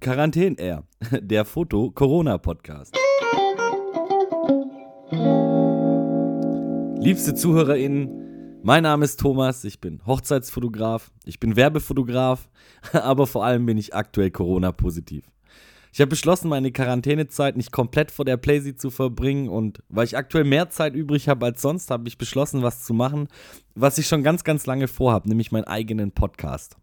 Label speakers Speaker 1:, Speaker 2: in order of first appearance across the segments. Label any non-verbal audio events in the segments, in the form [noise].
Speaker 1: Quarantäne Air, der Foto-Corona-Podcast. Liebste ZuhörerInnen, mein Name ist Thomas, ich bin Hochzeitsfotograf, ich bin Werbefotograf, [laughs] aber vor allem bin ich aktuell Corona-positiv. Ich habe beschlossen, meine Quarantänezeit nicht komplett vor der Playsee zu verbringen und weil ich aktuell mehr Zeit übrig habe als sonst, habe ich beschlossen, was zu machen, was ich schon ganz, ganz lange vorhabe, nämlich meinen eigenen Podcast.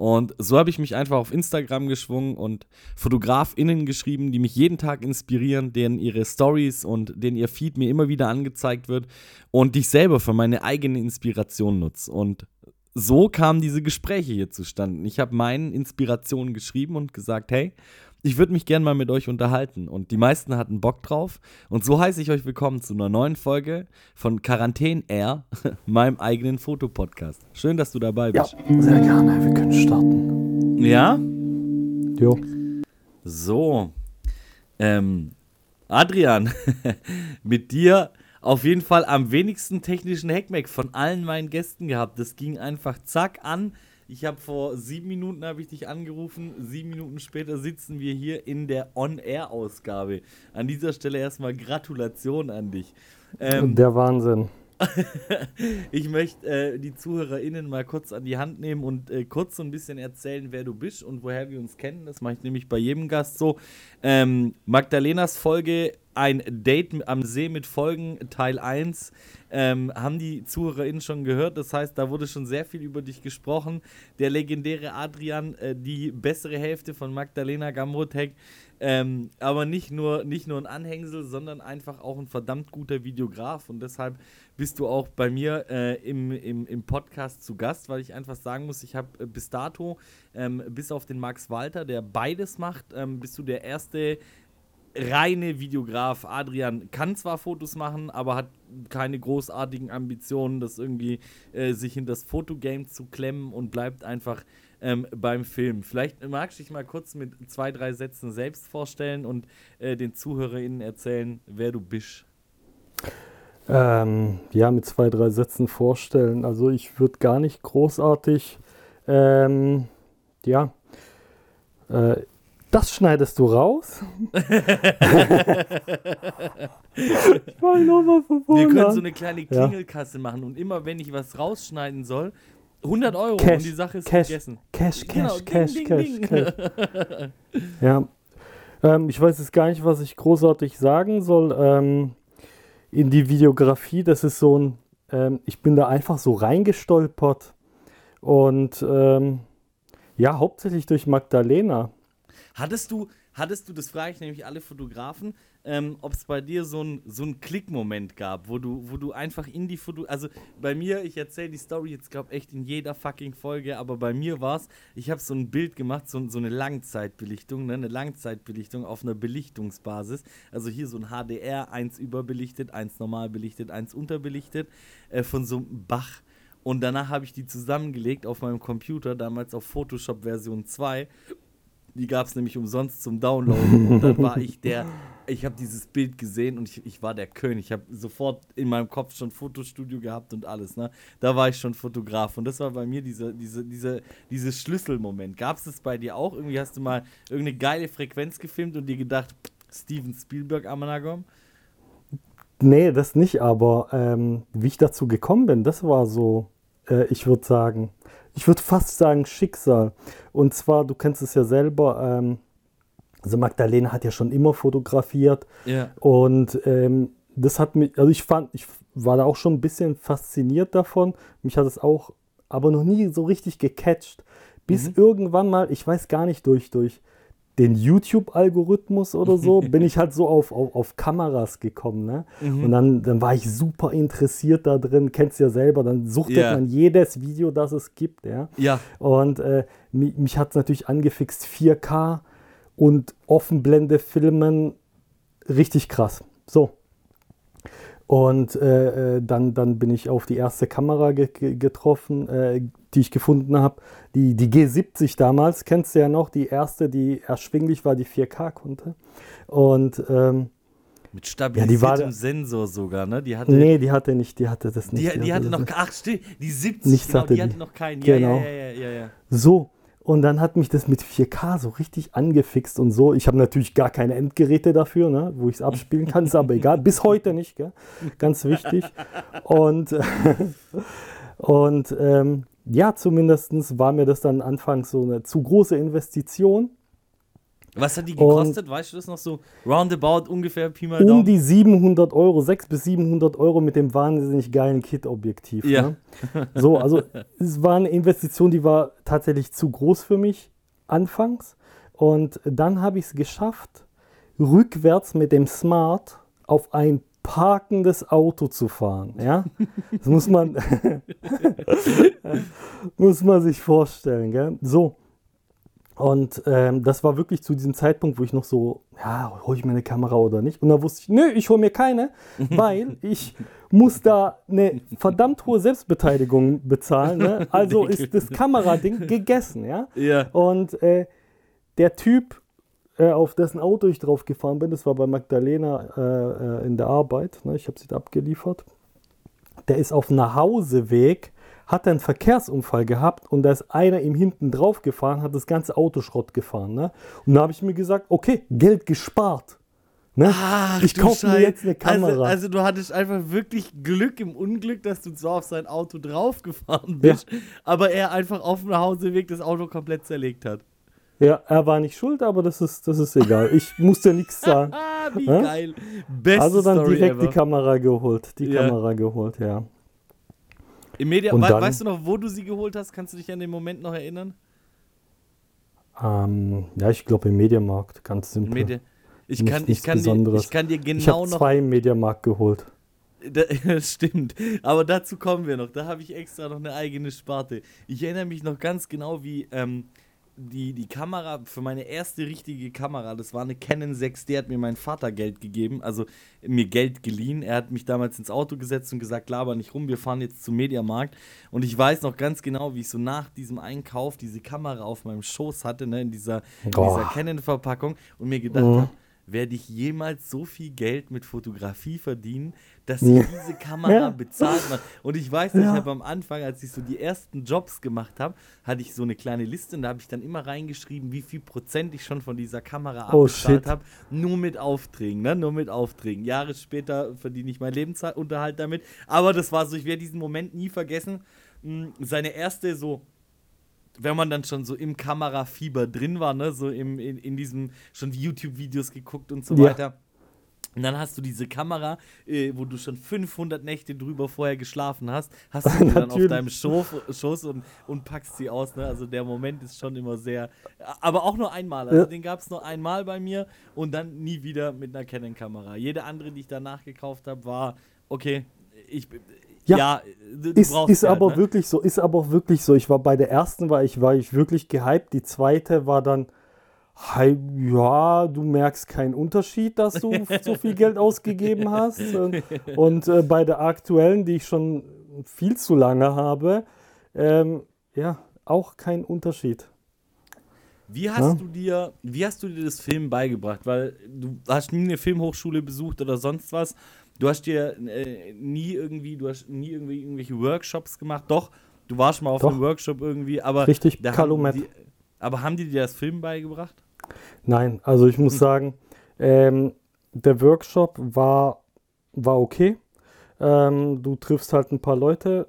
Speaker 1: Und so habe ich mich einfach auf Instagram geschwungen und FotografInnen geschrieben, die mich jeden Tag inspirieren, denen ihre Stories und denen ihr Feed mir immer wieder angezeigt wird und die ich selber für meine eigene Inspiration nutze. Und so kamen diese Gespräche hier zustande. Ich habe meinen Inspirationen geschrieben und gesagt, hey, ich würde mich gerne mal mit euch unterhalten. Und die meisten hatten Bock drauf. Und so heiße ich euch willkommen zu einer neuen Folge von Quarantäne Air, [laughs] meinem eigenen Fotopodcast. Schön, dass du dabei bist.
Speaker 2: Ja, sehr gerne. Wir können starten.
Speaker 1: Ja?
Speaker 2: Jo.
Speaker 1: So. Ähm, Adrian, [laughs] mit dir auf jeden Fall am wenigsten technischen Hackmack von allen meinen Gästen gehabt. Das ging einfach zack an. Ich habe vor sieben Minuten habe ich dich angerufen. Sieben Minuten später sitzen wir hier in der On-Air-Ausgabe. An dieser Stelle erstmal Gratulation an dich.
Speaker 2: Ähm, der Wahnsinn. [laughs]
Speaker 1: ich möchte äh, die ZuhörerInnen mal kurz an die Hand nehmen und äh, kurz so ein bisschen erzählen, wer du bist und woher wir uns kennen. Das mache ich nämlich bei jedem Gast so. Ähm, Magdalenas Folge Ein Date am See mit Folgen Teil 1 ähm, haben die ZuhörerInnen schon gehört. Das heißt, da wurde schon sehr viel über dich gesprochen. Der legendäre Adrian, äh, die bessere Hälfte von Magdalena Gamrotek, ähm, aber nicht nur, nicht nur ein Anhängsel, sondern einfach auch ein verdammt guter Videograf. Und deshalb bist du auch bei mir äh, im, im, im Podcast zu Gast, weil ich einfach sagen muss, ich habe äh, bis dato, ähm, bis auf den Max Walter, der beides macht, ähm, bist du der erste reine Videograf. Adrian kann zwar Fotos machen, aber hat keine großartigen Ambitionen, das irgendwie äh, sich in das Fotogame zu klemmen und bleibt einfach ähm, beim Film. Vielleicht magst du dich mal kurz mit zwei, drei Sätzen selbst vorstellen und äh, den ZuhörerInnen erzählen, wer du bist.
Speaker 2: Ähm, ja, mit zwei, drei Sätzen vorstellen. Also ich würde gar nicht großartig, ähm, ja, äh, das schneidest du raus. [laughs] ich
Speaker 1: noch von vorne. Wir können so eine kleine Klingelkasse ja. machen und immer wenn ich was rausschneiden soll, 100 Euro
Speaker 2: Cash,
Speaker 1: und die Sache ist
Speaker 2: Cash,
Speaker 1: gegessen.
Speaker 2: Cash, Cash, genau, Cash, ding, Cash, ding, Cash, Cash. [laughs] ja. Ähm, ich weiß jetzt gar nicht, was ich großartig sagen soll. Ähm, in die Videografie, das ist so ein, ähm, ich bin da einfach so reingestolpert. Und ähm, ja, hauptsächlich durch Magdalena.
Speaker 1: Hattest du, hattest du, das frage ich nämlich alle Fotografen, ähm, ob es bei dir so ein so Klickmoment gab, wo du, wo du einfach in die Foto, also bei mir, ich erzähle die Story jetzt glaube echt in jeder fucking Folge, aber bei mir war es, ich habe so ein Bild gemacht, so, so eine Langzeitbelichtung, ne, eine Langzeitbelichtung auf einer Belichtungsbasis, also hier so ein HDR, eins überbelichtet, eins normal belichtet, eins unterbelichtet, äh, von so einem Bach. Und danach habe ich die zusammengelegt auf meinem Computer, damals auf Photoshop Version 2 die gab es nämlich umsonst zum Downloaden. Und dann war ich der, [laughs] ich habe dieses Bild gesehen und ich, ich war der König. Ich habe sofort in meinem Kopf schon Fotostudio gehabt und alles. Ne? Da war ich schon Fotograf. Und das war bei mir dieser diese, diese, diese Schlüsselmoment. Gab es das bei dir auch? Irgendwie hast du mal irgendeine geile Frequenz gefilmt und dir gedacht, Steven Spielberg Amanagom?
Speaker 2: Nee, das nicht, aber ähm, wie ich dazu gekommen bin, das war so, äh, ich würde sagen, ich würde fast sagen Schicksal. Und zwar, du kennst es ja selber, ähm, also Magdalena hat ja schon immer fotografiert.
Speaker 1: Ja.
Speaker 2: Und ähm, das hat mich, also ich fand, ich war da auch schon ein bisschen fasziniert davon. Mich hat es auch aber noch nie so richtig gecatcht. Bis mhm. irgendwann mal, ich weiß gar nicht, durch, durch den YouTube-Algorithmus oder so, [laughs] bin ich halt so auf, auf, auf Kameras gekommen. Ne? Mhm. Und dann, dann war ich super interessiert da drin, kennst du ja selber, dann suchtet yeah. man jedes Video, das es gibt. Ja.
Speaker 1: ja.
Speaker 2: Und äh, mich, mich hat es natürlich angefixt, 4K und Offenblende filmen, richtig krass. So. Und äh, äh, dann, dann bin ich auf die erste Kamera ge getroffen, äh, die ich gefunden habe. Die, die G70 damals, kennst du ja noch, die erste, die erschwinglich war, die 4K konnte. Und ähm,
Speaker 1: mit stabilisiertem ja, war, Sensor sogar, ne?
Speaker 2: Die hatte, nee, die hatte nicht, die hatte das nicht.
Speaker 1: Die, die,
Speaker 2: die
Speaker 1: hatte,
Speaker 2: hatte
Speaker 1: noch, ach stimmt, die 70, genau,
Speaker 2: hatte
Speaker 1: die hatte noch keinen. Genau. ja, ja, ja, ja, ja.
Speaker 2: So, Und dann hat mich das mit 4K so richtig angefixt und so. Ich habe natürlich gar keine Endgeräte dafür, ne, wo ich es abspielen kann, ist aber egal. Bis heute nicht, gell? ganz wichtig. Und, [laughs] und ähm, ja, zumindest war mir das dann anfangs so eine zu große Investition.
Speaker 1: Was hat die gekostet? Und weißt du das noch so? Roundabout ungefähr Pi mal
Speaker 2: Um die 700 Euro, 600 bis 700 Euro mit dem wahnsinnig geilen Kit-Objektiv. Ja. Ne? So, also [laughs] es war eine Investition, die war tatsächlich zu groß für mich anfangs. Und dann habe ich es geschafft, rückwärts mit dem Smart auf ein parkendes Auto zu fahren. Ja? Das muss man, [laughs] [laughs] muss man sich vorstellen. Gell? So, und ähm, das war wirklich zu diesem Zeitpunkt, wo ich noch so, ja, hole ich mir eine Kamera oder nicht? Und da wusste ich, nö, ich hole mir keine, [laughs] weil ich muss da eine verdammt hohe Selbstbeteiligung bezahlen. Ne? [laughs] Also ist das Kamerading gegessen, ja?
Speaker 1: Ja.
Speaker 2: Und äh, der Typ, äh, auf dessen Auto ich drauf gefahren bin, das war bei Magdalena äh, äh in der Arbeit, ne? ich habe sie da abgeliefert, der ist auf Nachhauseweg hat einen Verkehrsunfall gehabt und da ist einer ihm hinten drauf gefahren, hat das ganze Auto Schrott gefahren. Ne? Und da habe ich mir gesagt, okay, Geld gespart. Ne?
Speaker 1: Ach, ich kaufe mir jetzt eine also, Kamera. Also, also, du hattest einfach wirklich Glück im Unglück, dass du so auf sein Auto draufgefahren bist, ja. aber er einfach auf dem Hauseweg das Auto komplett zerlegt hat.
Speaker 2: Ja, er war nicht schuld, aber das ist, das ist egal. Ich musste nichts sagen. [laughs]
Speaker 1: Wie ja? geil. Beste
Speaker 2: also dann Story direkt ever. die Kamera geholt. Die ja. Kamera geholt, ja.
Speaker 1: Im Media we dann, weißt du noch, wo du sie geholt hast? Kannst du dich an den Moment noch erinnern?
Speaker 2: Ähm, ja, ich glaube im Mediamarkt, ganz simpel. Medi
Speaker 1: ich, kann, ich, kann dir, ich kann dir genau
Speaker 2: ich noch. zwei im Mediamarkt geholt.
Speaker 1: Das [laughs] stimmt. Aber dazu kommen wir noch. Da habe ich extra noch eine eigene Sparte. Ich erinnere mich noch ganz genau, wie ähm, die, die Kamera für meine erste richtige Kamera, das war eine Canon 6D, hat mir mein Vater Geld gegeben, also mir Geld geliehen. Er hat mich damals ins Auto gesetzt und gesagt, laber nicht rum, wir fahren jetzt zum Mediamarkt. Und ich weiß noch ganz genau, wie ich so nach diesem Einkauf diese Kamera auf meinem Schoß hatte, ne, in dieser, dieser Canon-Verpackung und mir gedacht mhm. habe, werde ich jemals so viel Geld mit Fotografie verdienen, dass ich diese Kamera ja. bezahlt mache. Und ich weiß, ja. ich habe am Anfang, als ich so die ersten Jobs gemacht habe, hatte ich so eine kleine Liste und da habe ich dann immer reingeschrieben, wie viel Prozent ich schon von dieser Kamera oh, abbezahlt habe. Nur mit Aufträgen, ne? Nur mit Aufträgen. Jahre später verdiene ich meinen Lebensunterhalt damit. Aber das war so, ich werde diesen Moment nie vergessen. Hm, seine erste so wenn man dann schon so im Kamerafieber drin war, ne, so im, in, in diesem, schon YouTube-Videos geguckt und so ja. weiter. Und dann hast du diese Kamera, äh, wo du schon 500 Nächte drüber vorher geschlafen hast, hast du [laughs] die dann auf deinem Schoß und, und packst sie aus. Ne? Also der Moment ist schon immer sehr. Aber auch nur einmal. Also ja. den gab es nur einmal bei mir und dann nie wieder mit einer Canon-Kamera. Jede andere, die ich danach gekauft habe, war, okay, ich, ja, ja
Speaker 2: du, ist, ist aber halt, ne? wirklich so, ist aber wirklich so. Ich war bei der ersten, war ich, war ich wirklich gehypt. Die zweite war dann, ja, du merkst keinen Unterschied, dass du [laughs] so viel Geld ausgegeben hast. Und äh, bei der aktuellen, die ich schon viel zu lange habe, ähm, ja, auch kein Unterschied.
Speaker 1: Wie hast ja? du dir, wie hast du dir das Film beigebracht? Weil du hast nie eine Filmhochschule besucht oder sonst was. Du hast dir äh, nie irgendwie, du hast nie irgendwie irgendwelche Workshops gemacht. Doch, du warst mal auf Doch. einem Workshop irgendwie, aber
Speaker 2: richtig, da haben
Speaker 1: die, aber haben die dir das Film beigebracht?
Speaker 2: Nein, also ich muss hm. sagen, ähm, der Workshop war, war okay. Ähm, du triffst halt ein paar Leute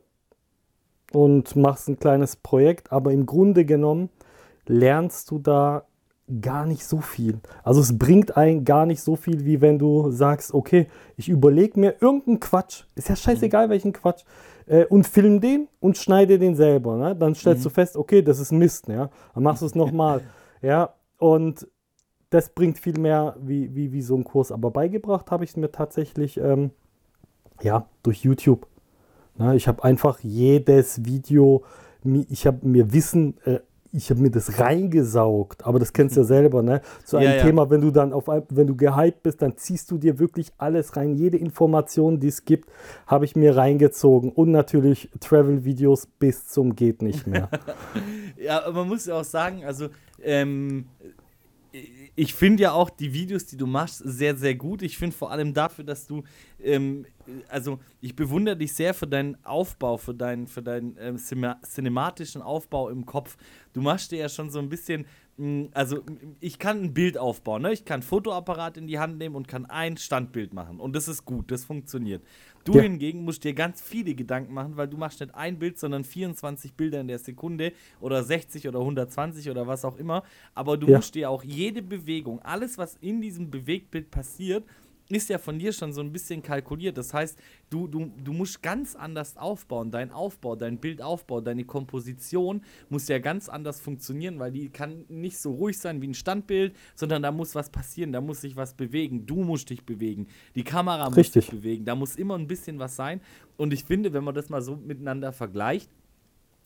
Speaker 2: und machst ein kleines Projekt, aber im Grunde genommen lernst du da gar nicht so viel. Also es bringt einen gar nicht so viel, wie wenn du sagst, okay, ich überlege mir irgendeinen Quatsch, ist ja scheißegal mhm. welchen Quatsch, äh, und film den und schneide den selber. Ne? Dann stellst mhm. du fest, okay, das ist Mist, ja. Dann machst du es nochmal. [laughs] ja, und das bringt viel mehr wie, wie, wie so ein Kurs. Aber beigebracht habe ich es mir tatsächlich, ähm, ja, durch YouTube. Ne? Ich habe einfach jedes Video, ich habe mir Wissen äh, ich habe mir das reingesaugt, aber das kennst du ja selber, ne? Zu einem ja, Thema, wenn du dann auf wenn du gehypt bist, dann ziehst du dir wirklich alles rein. Jede Information, die es gibt, habe ich mir reingezogen. Und natürlich Travel-Videos bis zum geht nicht mehr. [laughs]
Speaker 1: ja, man muss ja auch sagen, also ähm, ich finde ja auch die Videos, die du machst, sehr, sehr gut. Ich finde vor allem dafür, dass du, ähm, also ich bewundere dich sehr für deinen Aufbau, für deinen, für deinen ähm, cinematischen Aufbau im Kopf. Du machst dir ja schon so ein bisschen also ich kann ein Bild aufbauen, ne? ich kann ein Fotoapparat in die Hand nehmen und kann ein Standbild machen und das ist gut, das funktioniert. Du ja. hingegen musst dir ganz viele Gedanken machen, weil du machst nicht ein Bild, sondern 24 Bilder in der Sekunde oder 60 oder 120 oder was auch immer, aber du ja. musst dir auch jede Bewegung, alles was in diesem Bewegtbild passiert, ist ja von dir schon so ein bisschen kalkuliert. Das heißt, du, du, du musst ganz anders aufbauen. Dein Aufbau, dein Bildaufbau, deine Komposition muss ja ganz anders funktionieren, weil die kann nicht so ruhig sein wie ein Standbild, sondern da muss was passieren, da muss sich was bewegen. Du musst dich bewegen. Die Kamera muss Richtig. sich bewegen. Da muss immer ein bisschen was sein. Und ich finde, wenn man das mal so miteinander vergleicht,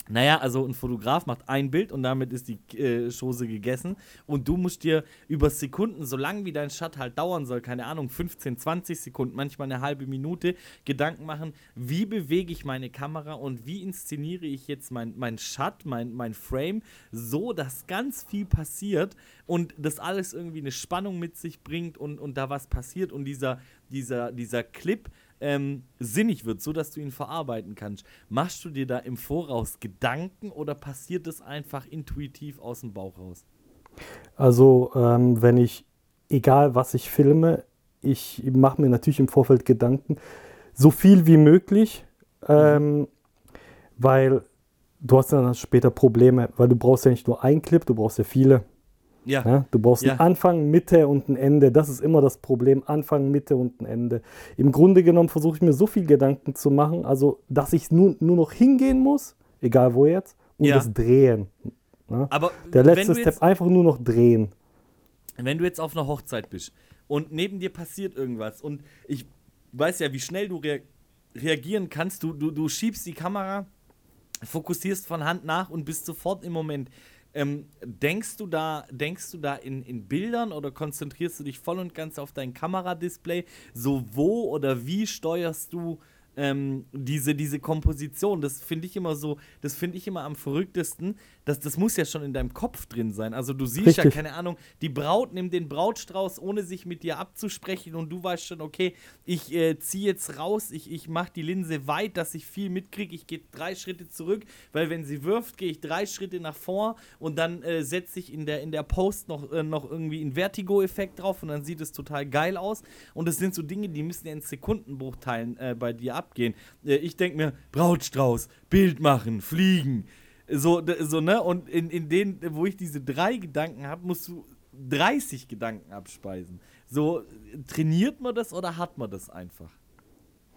Speaker 1: naja, also ein Fotograf macht ein Bild und damit ist die äh, Chose gegessen. Und du musst dir über Sekunden, so lange wie dein Shot halt dauern soll, keine Ahnung, 15, 20 Sekunden, manchmal eine halbe Minute, Gedanken machen, wie bewege ich meine Kamera und wie inszeniere ich jetzt mein, mein Shot, mein, mein Frame, so dass ganz viel passiert und das alles irgendwie eine Spannung mit sich bringt und, und da was passiert und dieser, dieser, dieser Clip ähm, sinnig wird, so dass du ihn verarbeiten kannst. Machst du dir da im Voraus Gedanken oder passiert es einfach intuitiv aus dem Bauch raus?
Speaker 2: Also, ähm, wenn ich, egal was ich filme, ich mache mir natürlich im Vorfeld Gedanken, so viel wie möglich, ähm, weil du hast dann später Probleme, weil du brauchst ja nicht nur einen Clip, du brauchst ja viele. Ja. ja. Du brauchst ja. einen Anfang, Mitte und ein Ende. Das ist immer das Problem. Anfang, Mitte und ein Ende. Im Grunde genommen versuche ich mir so viel Gedanken zu machen, also dass ich nur, nur noch hingehen muss, egal wo jetzt, und ja. das drehen. Ja? Aber Der letzte Step, jetzt, einfach nur noch drehen.
Speaker 1: Wenn du jetzt auf einer Hochzeit bist und neben dir passiert irgendwas und ich weiß ja, wie schnell du rea reagieren kannst, du, du, du schiebst die Kamera, fokussierst von Hand nach und bist sofort im Moment. Ähm, denkst du da, denkst du da in, in Bildern oder konzentrierst du dich voll und ganz auf dein Kameradisplay? So wo oder wie steuerst du ähm, diese, diese Komposition, das finde ich immer so, das finde ich immer am verrücktesten. Das, das muss ja schon in deinem Kopf drin sein. Also du siehst Richtig. ja, keine Ahnung, die Braut nimmt den Brautstrauß, ohne sich mit dir abzusprechen und du weißt schon, okay, ich äh, ziehe jetzt raus, ich, ich mache die Linse weit, dass ich viel mitkriege, ich gehe drei Schritte zurück, weil wenn sie wirft, gehe ich drei Schritte nach vor und dann äh, setze ich in der, in der Post noch, äh, noch irgendwie einen Vertigo-Effekt drauf und dann sieht es total geil aus. Und das sind so Dinge, die müssen ja in Sekundenbruchteilen äh, bei dir ab abgehen. Äh, ich denke mir, Brautstrauß, Bild machen, fliegen. So, so ne? Und in, in denen, wo ich diese drei Gedanken habe, musst du 30 Gedanken abspeisen. So, trainiert man das oder hat man das einfach?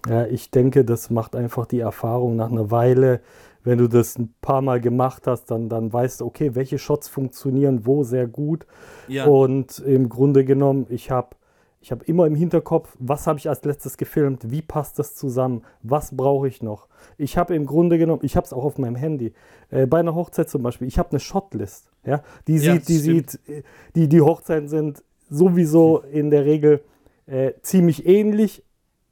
Speaker 2: Ja, ich denke, das macht einfach die Erfahrung nach einer Weile. Wenn du das ein paar Mal gemacht hast, dann, dann weißt du, okay, welche Shots funktionieren wo sehr gut. Ja. Und im Grunde genommen, ich habe ich habe immer im Hinterkopf, was habe ich als letztes gefilmt, wie passt das zusammen, was brauche ich noch. Ich habe im Grunde genommen, ich habe es auch auf meinem Handy, äh, bei einer Hochzeit zum Beispiel, ich habe eine Shotlist. Ja? Die ja, sieht, die stimmt. sieht, äh, die, die Hochzeiten sind sowieso in der Regel äh, ziemlich ähnlich,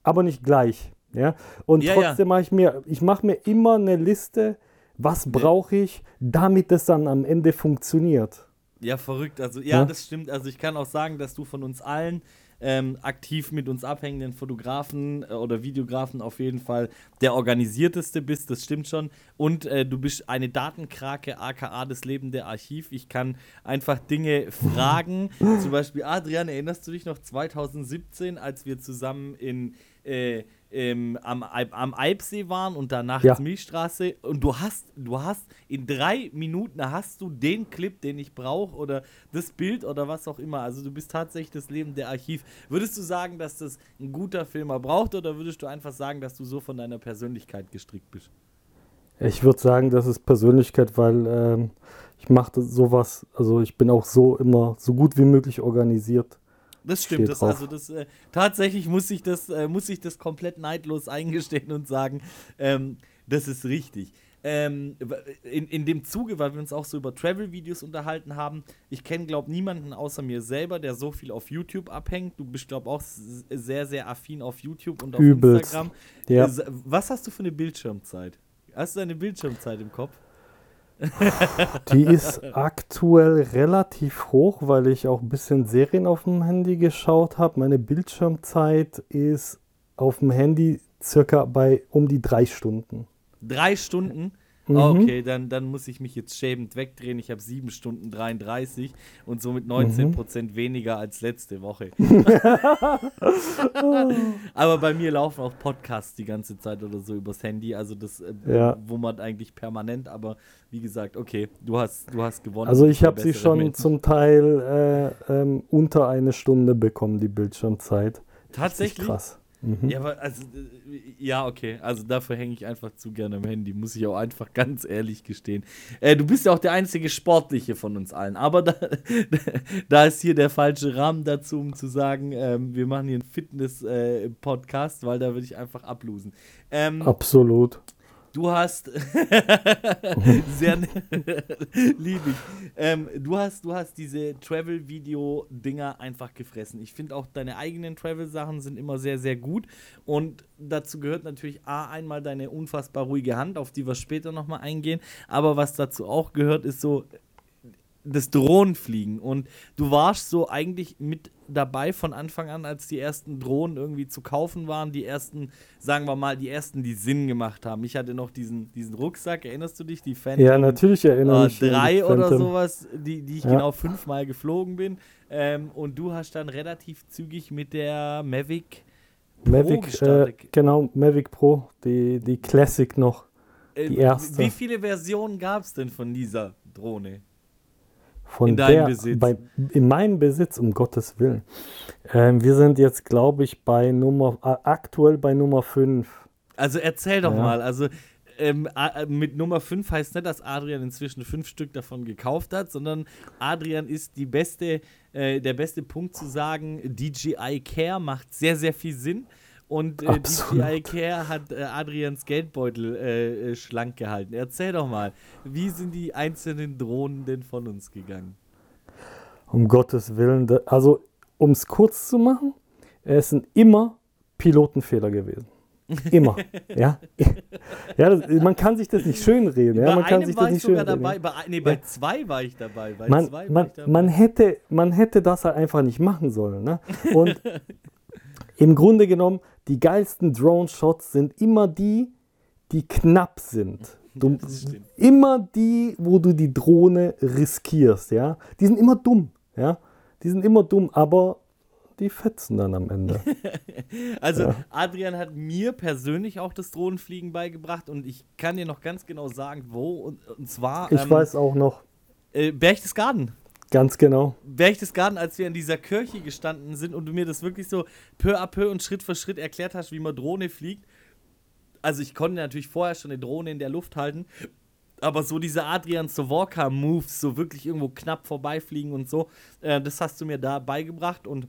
Speaker 2: aber nicht gleich. Ja? Und ja, trotzdem ja. mache ich mir, ich mache mir immer eine Liste, was brauche ich, damit es dann am Ende funktioniert.
Speaker 1: Ja, verrückt. Also ja, das stimmt. Also ich kann auch sagen, dass du von uns allen ähm, aktiv mit uns abhängenden Fotografen äh, oder Videografen auf jeden Fall der organisierteste bist, das stimmt schon. Und äh, du bist eine Datenkrake, aka das lebende Archiv. Ich kann einfach Dinge fragen. [laughs] Zum Beispiel, Adrian, erinnerst du dich noch 2017, als wir zusammen in äh, ähm, am, am Alpsee waren und danach ja. Milchstraße und du hast, du hast in drei Minuten hast du den Clip, den ich brauche oder das Bild oder was auch immer. Also du bist tatsächlich das Leben der Archiv. Würdest du sagen, dass das ein guter Filmer braucht oder würdest du einfach sagen, dass du so von deiner Persönlichkeit gestrickt bist?
Speaker 2: Ich würde sagen, das ist Persönlichkeit, weil ähm, ich mache sowas, also ich bin auch so immer so gut wie möglich organisiert.
Speaker 1: Das stimmt. Das, also das, äh, tatsächlich muss ich das, äh, muss ich das komplett neidlos eingestehen und sagen, ähm, das ist richtig. Ähm, in, in dem Zuge, weil wir uns auch so über Travel-Videos unterhalten haben, ich kenne, glaube niemanden außer mir selber, der so viel auf YouTube abhängt. Du bist, glaube auch sehr, sehr affin auf YouTube und auf Übelst. Instagram.
Speaker 2: Ja.
Speaker 1: Äh, was hast du für eine Bildschirmzeit? Hast du eine Bildschirmzeit im Kopf?
Speaker 2: Die ist aktuell relativ hoch, weil ich auch ein bisschen Serien auf dem Handy geschaut habe. Meine Bildschirmzeit ist auf dem Handy circa bei um die drei Stunden.
Speaker 1: Drei Stunden?
Speaker 2: Mhm.
Speaker 1: Okay, dann, dann muss ich mich jetzt schäbend wegdrehen. Ich habe 7 Stunden 33 und somit 19 Prozent weniger als letzte Woche. [laughs] Aber bei mir laufen auch Podcasts die ganze Zeit oder so übers Handy. Also das äh,
Speaker 2: Ja.
Speaker 1: wummert eigentlich permanent. Aber wie gesagt, okay, du hast, du hast gewonnen.
Speaker 2: Also ich habe sie schon
Speaker 1: Mensch.
Speaker 2: zum Teil äh, ähm, unter eine Stunde bekommen, die Bildschirmzeit. Richtig
Speaker 1: Tatsächlich?
Speaker 2: krass. Mhm.
Speaker 1: Ja, aber also, äh, ja, okay. Also dafür hänge ich einfach zu gerne am Handy, muss ich auch einfach [laughs] ganz ehrlich gestehen. Äh, du bist ja auch der einzige Sportliche von uns allen. Aber da, [laughs] da ist hier der falsche Rahmen dazu, um zu sagen, ähm, wir machen hier einen Fitness-Podcast, weil da würde ich einfach ablosen. Ähm,
Speaker 2: Absolut.
Speaker 1: Du hast [laughs] sehr [laughs] lieb ich. Ähm, du hast du hast diese Travel Video Dinger einfach gefressen. Ich finde auch deine eigenen Travel Sachen sind immer sehr sehr gut und dazu gehört natürlich a einmal deine unfassbar ruhige Hand, auf die wir später noch mal eingehen, aber was dazu auch gehört ist so das Drohnenfliegen und du warst so eigentlich mit dabei von Anfang an, als die ersten Drohnen irgendwie zu kaufen waren, die ersten, sagen wir mal, die ersten, die Sinn gemacht haben. Ich hatte noch diesen, diesen Rucksack, erinnerst du dich, die Phantom
Speaker 2: Ja, natürlich erinnere
Speaker 1: äh,
Speaker 2: ich mich.
Speaker 1: drei oder
Speaker 2: Phantom.
Speaker 1: sowas, die, die ich
Speaker 2: Ja.
Speaker 1: genau fünfmal geflogen bin. Ähm, und du hast dann relativ zügig mit der Mavic Pro
Speaker 2: Mavic, äh, genau, Mavic Pro, die, die Classic noch.
Speaker 1: Äh,
Speaker 2: die erste.
Speaker 1: Wie viele Versionen gab es denn von dieser Drohne?
Speaker 2: Von
Speaker 1: In deinem
Speaker 2: der,
Speaker 1: Besitz.
Speaker 2: Bei, in meinem Besitz, um Gottes Willen. Ähm, wir sind jetzt, glaube ich, bei Nummer, aktuell bei Nummer 5.
Speaker 1: Also erzähl doch
Speaker 2: Ja.
Speaker 1: mal, also ähm, mit Nummer 5 heißt nicht, dass Adrian inzwischen fünf Stück davon gekauft hat, sondern Adrian ist die beste, äh, der beste Punkt zu sagen, DJI Care macht sehr, sehr viel Sinn. Und äh. DJI Care hat äh, Adrians Geldbeutel äh, äh, schlank gehalten. Erzähl doch mal, wie sind die einzelnen Drohnen denn von uns gegangen?
Speaker 2: Um Gottes Willen. Also, um es kurz zu machen, es sind immer Pilotenfehler gewesen. Immer. [laughs] ja. ja das, man kann sich das nicht schönreden. Ja?
Speaker 1: bei
Speaker 2: Man kann
Speaker 1: einem
Speaker 2: sich
Speaker 1: war
Speaker 2: das
Speaker 1: ich
Speaker 2: nicht
Speaker 1: sogar
Speaker 2: schönreden.
Speaker 1: dabei, bei, nee, bei
Speaker 2: Ja.
Speaker 1: zwei war ich dabei. Bei
Speaker 2: man, man,
Speaker 1: ich dabei.
Speaker 2: man, hätte, man hätte das halt einfach nicht machen sollen. Ne? Und [laughs] im Grunde genommen, die geilsten Drone-Shots sind immer die, die knapp sind. Du, immer die, wo du die Drohne riskierst, ja. Die sind immer dumm, ja. Die sind immer dumm, aber die fetzen dann am Ende. [laughs]
Speaker 1: Also
Speaker 2: Ja.
Speaker 1: Adrian hat mir persönlich auch das Drohnenfliegen beigebracht und ich kann dir noch ganz genau sagen, wo. Und, und zwar
Speaker 2: Ich
Speaker 1: ähm,
Speaker 2: weiß auch noch
Speaker 1: äh, Berchtesgaden.
Speaker 2: Ganz genau.
Speaker 1: Berchtesgaden, als wir in dieser Kirche gestanden sind und du mir das wirklich so peu à peu und Schritt für Schritt erklärt hast, wie man Drohne fliegt. Also ich konnte natürlich vorher schon eine Drohne in der Luft halten, aber so diese Adrian Sovorka Moves, so wirklich irgendwo knapp vorbeifliegen und so, äh, das hast du mir da beigebracht und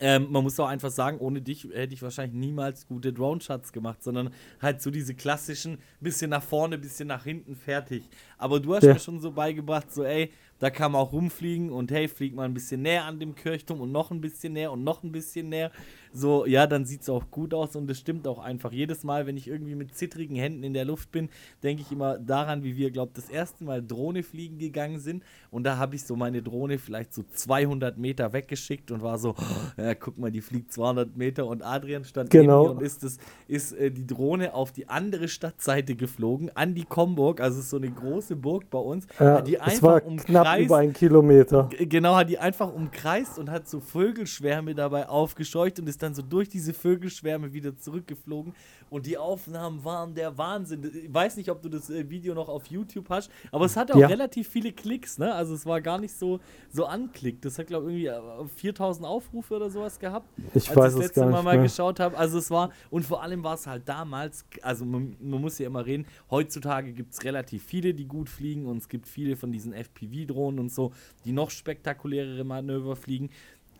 Speaker 1: ähm, man muss auch einfach sagen, ohne dich hätte ich wahrscheinlich niemals gute Drone-Shots gemacht, sondern halt so diese klassischen, bisschen nach vorne, bisschen nach hinten, fertig. Aber du hast
Speaker 2: Ja.
Speaker 1: mir schon so beigebracht, so ey, da kann man auch rumfliegen und hey, flieg mal ein bisschen näher an dem Kirchturm und noch ein bisschen näher und noch ein bisschen näher. So, ja, dann sieht es auch gut aus und es stimmt auch einfach. Jedes Mal, wenn ich irgendwie mit zittrigen Händen in der Luft bin, denke ich immer daran, wie wir, glaube das erste Mal Drohne fliegen gegangen sind und da habe ich so meine Drohne vielleicht so 200 Meter weggeschickt und war so, ja, guck mal, die fliegt 200 Meter und Adrian stand
Speaker 2: Genau.
Speaker 1: neben mir und ist, das, ist äh, die Drohne auf die andere Stadtseite geflogen, an die Komburg, also es ist so eine große Burg bei uns,
Speaker 2: Ja,
Speaker 1: die einfach
Speaker 2: war knapp
Speaker 1: umkreist,
Speaker 2: über einen Kilometer.
Speaker 1: Genau, hat die einfach umkreist und hat so Vögelschwärme dabei aufgescheucht und ist dann so durch diese Vögelschwärme wieder zurückgeflogen. Und die Aufnahmen waren der Wahnsinn. Ich weiß nicht, ob du das äh, Video noch auf YouTube hast, aber es hatte auch
Speaker 2: Ja.
Speaker 1: relativ viele Klicks, ne? Also es war gar nicht so, so anklickt. Das hat, glaube ich, irgendwie äh, 4000 Aufrufe oder sowas gehabt.
Speaker 2: Ich
Speaker 1: als
Speaker 2: weiß
Speaker 1: ich das letzte
Speaker 2: gar
Speaker 1: Mal
Speaker 2: nicht
Speaker 1: mal
Speaker 2: mehr.
Speaker 1: geschaut habe. Also es war, und vor allem war es halt damals, also man, man muss ja immer reden, heutzutage gibt es relativ viele, die gut fliegen und es gibt viele von diesen FPV-Drohnen und so, die noch spektakulärere Manöver fliegen.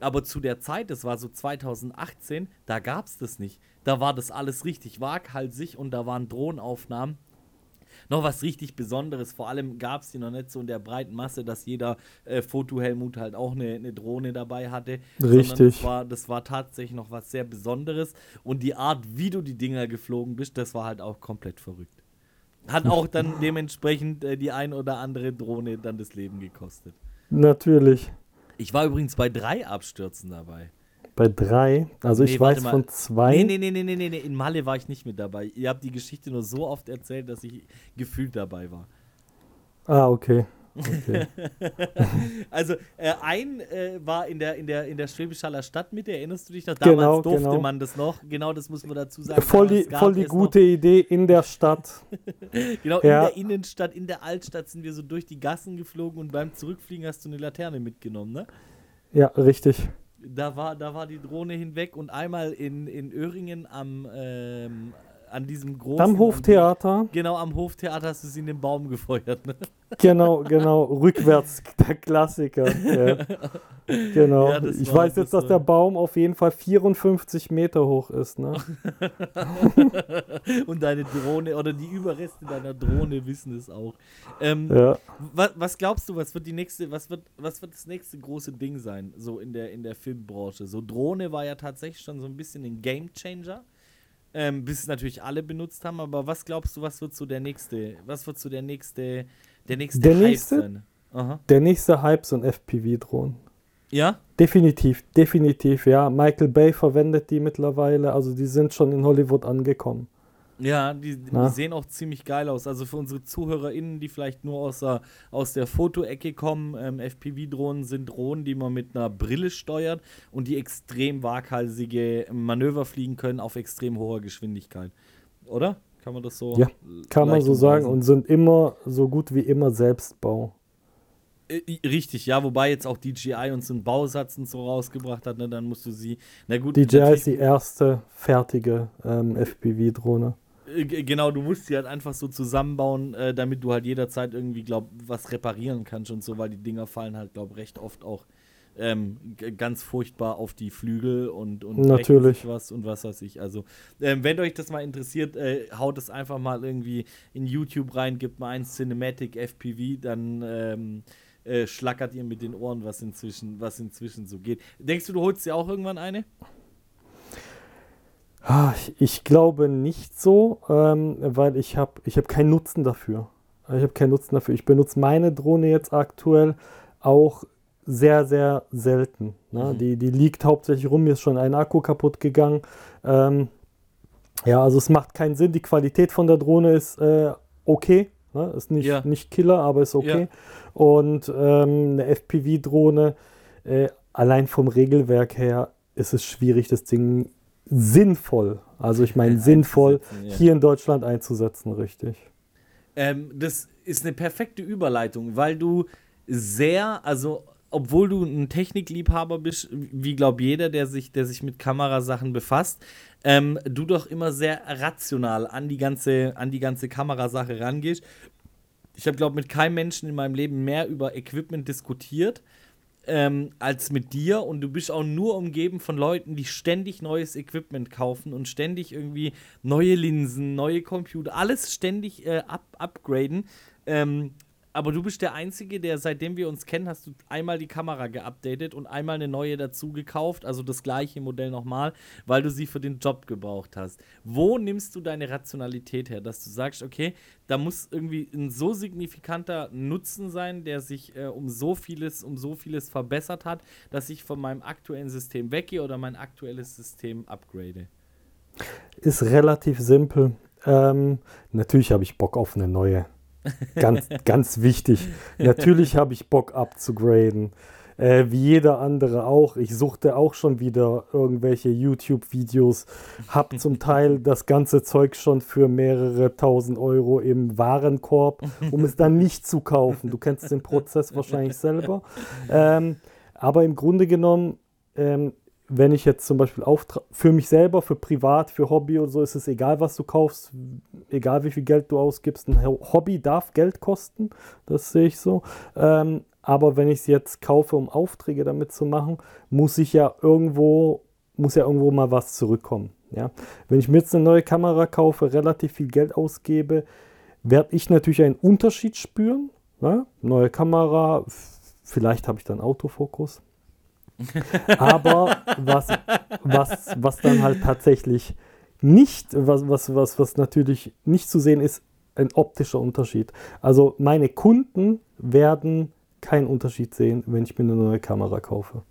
Speaker 1: Aber zu der Zeit, das war so 2018, da gab es das nicht. Da war das alles richtig waghalsig und da waren Drohnenaufnahmen noch was richtig Besonderes. Vor allem gab es die noch nicht so in der breiten Masse, dass jeder äh, Fotohelmut halt auch eine, eine Drohne dabei hatte. Sondern
Speaker 2: Richtig.
Speaker 1: Das war, das war tatsächlich noch was sehr Besonderes. Und die Art, wie du die Dinger geflogen bist, das war halt auch komplett verrückt. hat auch dann [laughs] dementsprechend äh, die ein oder andere Drohne dann das Leben gekostet.
Speaker 2: Natürlich.
Speaker 1: Ich war übrigens bei drei Abstürzen dabei.
Speaker 2: Bei drei? Also ich weiß von zwei.
Speaker 1: Nee, nee, nee, nee, nee, nee, in Malle war ich nicht mit dabei. Ihr habt die Geschichte nur so oft erzählt, dass ich gefühlt dabei war.
Speaker 2: Ah, okay. Okay. [laughs]
Speaker 1: also äh, ein äh, war in der, in der, in der Schwäbisch Stadtmitte, erinnerst du dich noch? Damals genau, durfte genau. man das noch, genau das muss man dazu sagen.
Speaker 2: Voll die, voll die gute noch. Idee in der Stadt. [laughs]
Speaker 1: genau, ja. in der Innenstadt, in der Altstadt sind wir so durch die Gassen geflogen und beim Zurückfliegen hast du eine Laterne mitgenommen, ne?
Speaker 2: Ja, richtig.
Speaker 1: Da war, da war die Drohne hinweg und einmal in, in Öhringen am, ähm, an diesem großen.
Speaker 2: Am Hoftheater.
Speaker 1: Genau, am Hoftheater hast du sie in den Baum gefeuert. Ne?
Speaker 2: Genau, genau, rückwärts, der Klassiker. Ja. Genau. Ja, ich weiß jetzt, dass der Baum auf jeden Fall 54 Meter hoch ist. Ne? [laughs]
Speaker 1: Und deine Drohne oder die Überreste deiner Drohne wissen es auch. Ähm, ja. was, was, glaubst du, was wird die nächste, was wird, was wird das nächste große Ding sein, so in der, in der Filmbranche? So Drohne war ja tatsächlich schon so ein bisschen ein Gamechanger ähm, bis es natürlich alle benutzt haben. Aber was glaubst du, was wird so der nächste, was wird so der nächste, der nächste
Speaker 2: der Hype nächste, sein? Aha. Der nächste Hype sind FPV-Drohnen.
Speaker 1: Ja?
Speaker 2: Definitiv, definitiv, ja. Michael Bay verwendet die mittlerweile, also die sind schon in Hollywood angekommen.
Speaker 1: Ja, die, die, sehen auch ziemlich geil aus. Also für unsere ZuhörerInnen, die vielleicht nur aus der, aus der Fotoecke kommen, ähm, FPV-Drohnen sind Drohnen, die man mit einer Brille steuert und die extrem waghalsige Manöver fliegen können auf extrem hoher Geschwindigkeit. Oder? Kann man das so?
Speaker 2: Ja, kann man so sagen und sind immer so gut wie immer Selbstbau.
Speaker 1: Äh, richtig, ja, wobei jetzt auch DJI uns einen Bausatz und so rausgebracht hat, ne, dann musst du sie.
Speaker 2: Na gut, DJI ist die erste fertige ähm, FPV-Drohne.
Speaker 1: Äh, genau, du musst sie halt einfach so zusammenbauen, äh, damit du halt jederzeit irgendwie, glaub, was reparieren kannst und so, weil die Dinger fallen halt, glaub, recht oft auch ähm, ganz furchtbar auf die Flügel und, und
Speaker 2: Natürlich.
Speaker 1: was und was weiß ich. Also, ähm, wenn euch das mal interessiert, äh, haut es einfach mal irgendwie in YouTube rein, gibt mal ein Cinematic FPV, dann ähm, äh, schlackert ihr mit den Ohren, was inzwischen, was inzwischen so geht. Denkst du, du holst dir auch irgendwann eine?
Speaker 2: Ich glaube nicht so, ähm, weil ich habe ich hab keinen Nutzen dafür. Ich habe keinen Nutzen dafür. Ich benutze meine Drohne jetzt aktuell auch sehr, sehr selten. Ne? Mhm. Die, die liegt hauptsächlich rum, mir ist schon ein Akku kaputt gegangen. Ähm, ja, also es macht keinen Sinn. Die Qualität von der Drohne ist äh, okay. Ne? Ist nicht, ja. nicht Killer, aber ist okay. Ja. Und ähm, eine FPV-Drohne, äh, allein vom Regelwerk her, ist es schwierig, das Ding sinnvoll, also ich meine sinnvoll, ja. hier in Deutschland einzusetzen, richtig.
Speaker 1: Ähm, das ist eine perfekte Überleitung, weil du sehr, also obwohl du ein Technikliebhaber bist, wie glaube jeder, der sich, der sich mit Kamerasachen befasst, ähm, du doch immer sehr rational an die ganze, an die ganze Kamerasache rangehst. Ich habe, glaube mit keinem Menschen in meinem Leben mehr über Equipment diskutiert ähm, als mit dir und du bist auch nur umgeben von Leuten, die ständig neues Equipment kaufen und ständig irgendwie neue Linsen, neue Computer, alles ständig äh, up upgraden. Ähm, aber du bist der Einzige, der seitdem wir uns kennen, hast du einmal die Kamera geupdatet und einmal eine neue dazu gekauft, also das gleiche Modell nochmal, weil du sie für den Job gebraucht hast. Wo nimmst du deine Rationalität her, dass du sagst, okay, da muss irgendwie ein so signifikanter Nutzen sein, der sich äh, um so vieles, um so vieles verbessert hat, dass ich von meinem aktuellen System weggehe oder mein aktuelles System upgrade?
Speaker 2: Ist relativ simpel. Ähm, natürlich habe ich Bock auf eine neue Ganz, [laughs] ganz wichtig. Natürlich habe ich Bock abzugraden. Äh, wie jeder andere auch. Ich suchte auch schon wieder irgendwelche YouTube-Videos. Hab zum Teil [laughs] das ganze Zeug schon für mehrere tausend Euro im Warenkorb, um es dann nicht zu kaufen. Du kennst den Prozess wahrscheinlich selber. [laughs] Ähm, aber im Grunde genommen ähm, wenn ich jetzt zum Beispiel für mich selber, für privat, für Hobby und so, ist es egal, was du kaufst, egal wie viel Geld du ausgibst. Ein Hobby darf Geld kosten, das sehe ich so. Ähm, aber wenn ich es jetzt kaufe, um Aufträge damit zu machen, muss ich ja irgendwo, muss ja irgendwo mal was zurückkommen. Ja? Wenn ich mir jetzt eine neue Kamera kaufe, relativ viel Geld ausgebe, werde ich natürlich einen Unterschied spüren. Ne? Neue Kamera, vielleicht habe ich dann Autofokus, aber was, was, was dann halt tatsächlich nicht, was, was, was, was natürlich nicht zu sehen ist, ein optischer Unterschied. Also meine Kunden werden keinen Unterschied sehen, wenn ich mir eine neue Kamera kaufe.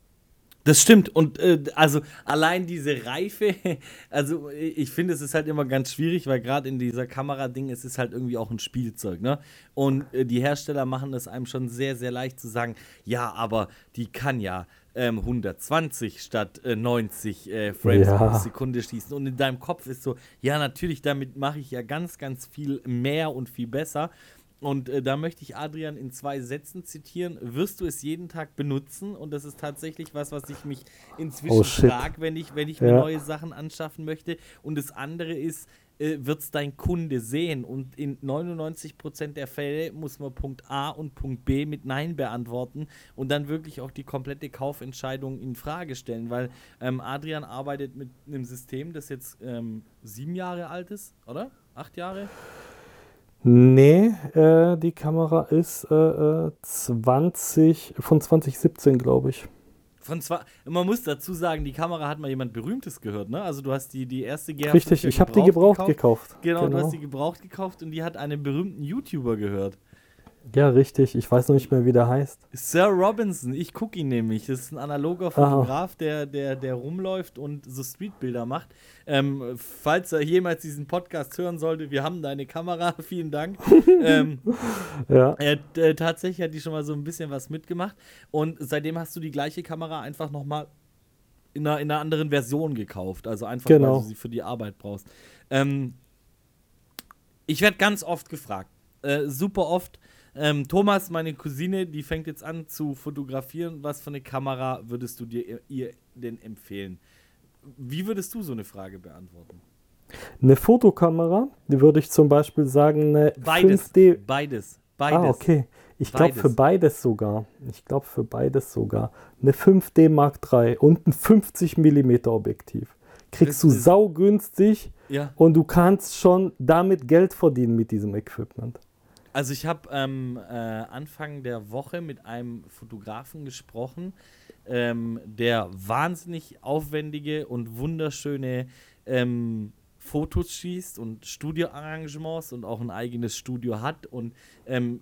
Speaker 1: Das stimmt. Und äh, also allein diese Reife, [laughs] also ich finde, es ist halt immer ganz schwierig, weil gerade in dieser Kamera-Ding, es ist halt irgendwie auch ein Spielzeug, ne? Und äh, die Hersteller machen es einem schon sehr, sehr leicht zu sagen, ja, aber die kann ja ähm, 120 statt äh, 90 äh, Frames ja. pro Sekunde schießen. Und in deinem Kopf ist so, ja, natürlich, damit mache ich ja ganz, ganz viel mehr und viel besser. Und äh, da möchte ich Adrian in zwei Sätzen zitieren. Wirst du es jeden Tag benutzen? Und das ist tatsächlich was, was ich mich inzwischen oh, frage, wenn ich, wenn ich mir neue Sachen anschaffen möchte. Und das andere ist, äh, wird es dein Kunde sehen? Und in 99% der Fälle muss man Punkt A und Punkt B mit Nein beantworten und dann wirklich auch die komplette Kaufentscheidung in Frage stellen. Weil ähm, Adrian arbeitet mit einem System, das jetzt ähm, sieben Jahre alt ist, oder? Acht Jahre?
Speaker 2: Nee, äh, die Kamera ist äh, 20, äh, von 2017, glaube ich.
Speaker 1: Von zwar, man muss dazu sagen, die Kamera hat mal jemand Berühmtes gehört, ne? Also du hast die, die erste
Speaker 2: GH Richtig, ich habe die gebraucht gekauft. gekauft.
Speaker 1: Genau, genau, du hast die gebraucht gekauft und die hat einen berühmten YouTuber gehört.
Speaker 2: Ja, richtig. Ich weiß noch nicht mehr, wie der heißt.
Speaker 1: Sir Robinson, ich gucke ihn nämlich. Das ist ein analoger Fotograf, der, der, der rumläuft und so Streetbilder macht. Ähm, falls er jemals diesen Podcast hören sollte, wir haben deine Kamera, [laughs] vielen Dank. [laughs] ähm, ja. Er, äh, tatsächlich hat die schon mal so ein bisschen was mitgemacht. Und seitdem hast du die gleiche Kamera einfach nochmal in einer, in einer anderen Version gekauft. Also einfach, genau. weil du sie für die Arbeit brauchst. Ähm, ich werde ganz oft gefragt, äh, super oft, ähm, Thomas, meine Cousine, die fängt jetzt an zu fotografieren. Was für eine Kamera würdest du dir ihr denn empfehlen? Wie würdest du so eine Frage beantworten?
Speaker 2: Eine Fotokamera, die würde ich zum Beispiel sagen, eine
Speaker 1: beides, 5D. Beides, beides.
Speaker 2: Ah, okay. Ich glaube für beides sogar. Ich glaube für beides sogar. Eine 5D Mark III und ein 50 mm Objektiv. Kriegst das du saugünstig ja. und du kannst schon damit Geld verdienen mit diesem Equipment.
Speaker 1: Also ich habe ähm, äh, Anfang der Woche mit einem Fotografen gesprochen, ähm, der wahnsinnig aufwendige und wunderschöne ähm, Fotos schießt und Studioarrangements und auch ein eigenes Studio hat und ähm,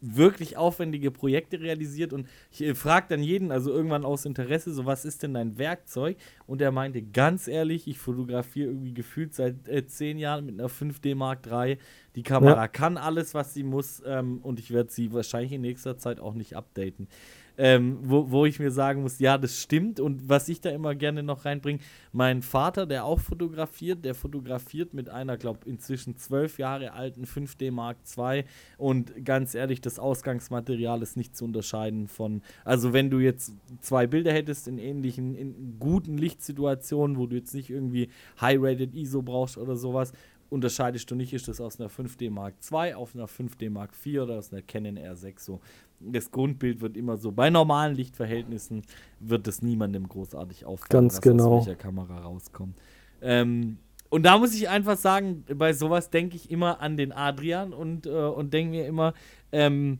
Speaker 1: wirklich aufwendige Projekte realisiert und ich äh, frage dann jeden, also irgendwann aus Interesse, so was ist denn dein Werkzeug? Und er meinte, ganz ehrlich, ich fotografiere irgendwie gefühlt seit äh, zehn Jahren mit einer 5D Mark III. Die Kamera ja. kann alles, was sie muss ähm, und ich werde sie wahrscheinlich in nächster Zeit auch nicht updaten ähm, wo, wo ich mir sagen muss, ja, das stimmt. Und was ich da immer gerne noch reinbringe, mein Vater, der auch fotografiert, der fotografiert mit einer, glaube inzwischen zwölf Jahre alten 5D Mark II. Und ganz ehrlich, das Ausgangsmaterial ist nicht zu unterscheiden von, also wenn du jetzt zwei Bilder hättest in ähnlichen, in guten Lichtsituationen, wo du jetzt nicht irgendwie High-Rated ISO brauchst oder sowas, unterscheidest du nicht, ist das aus einer 5D Mark II auf einer 5D Mark IV oder aus einer Canon R6 so das Grundbild wird immer so, bei normalen Lichtverhältnissen wird es niemandem großartig auffallen,
Speaker 2: Ganz genau. aus
Speaker 1: welcher Kamera rauskommt. Ähm, und da muss ich einfach sagen, bei sowas denke ich immer an den Adrian und, äh, und denke mir immer, ähm,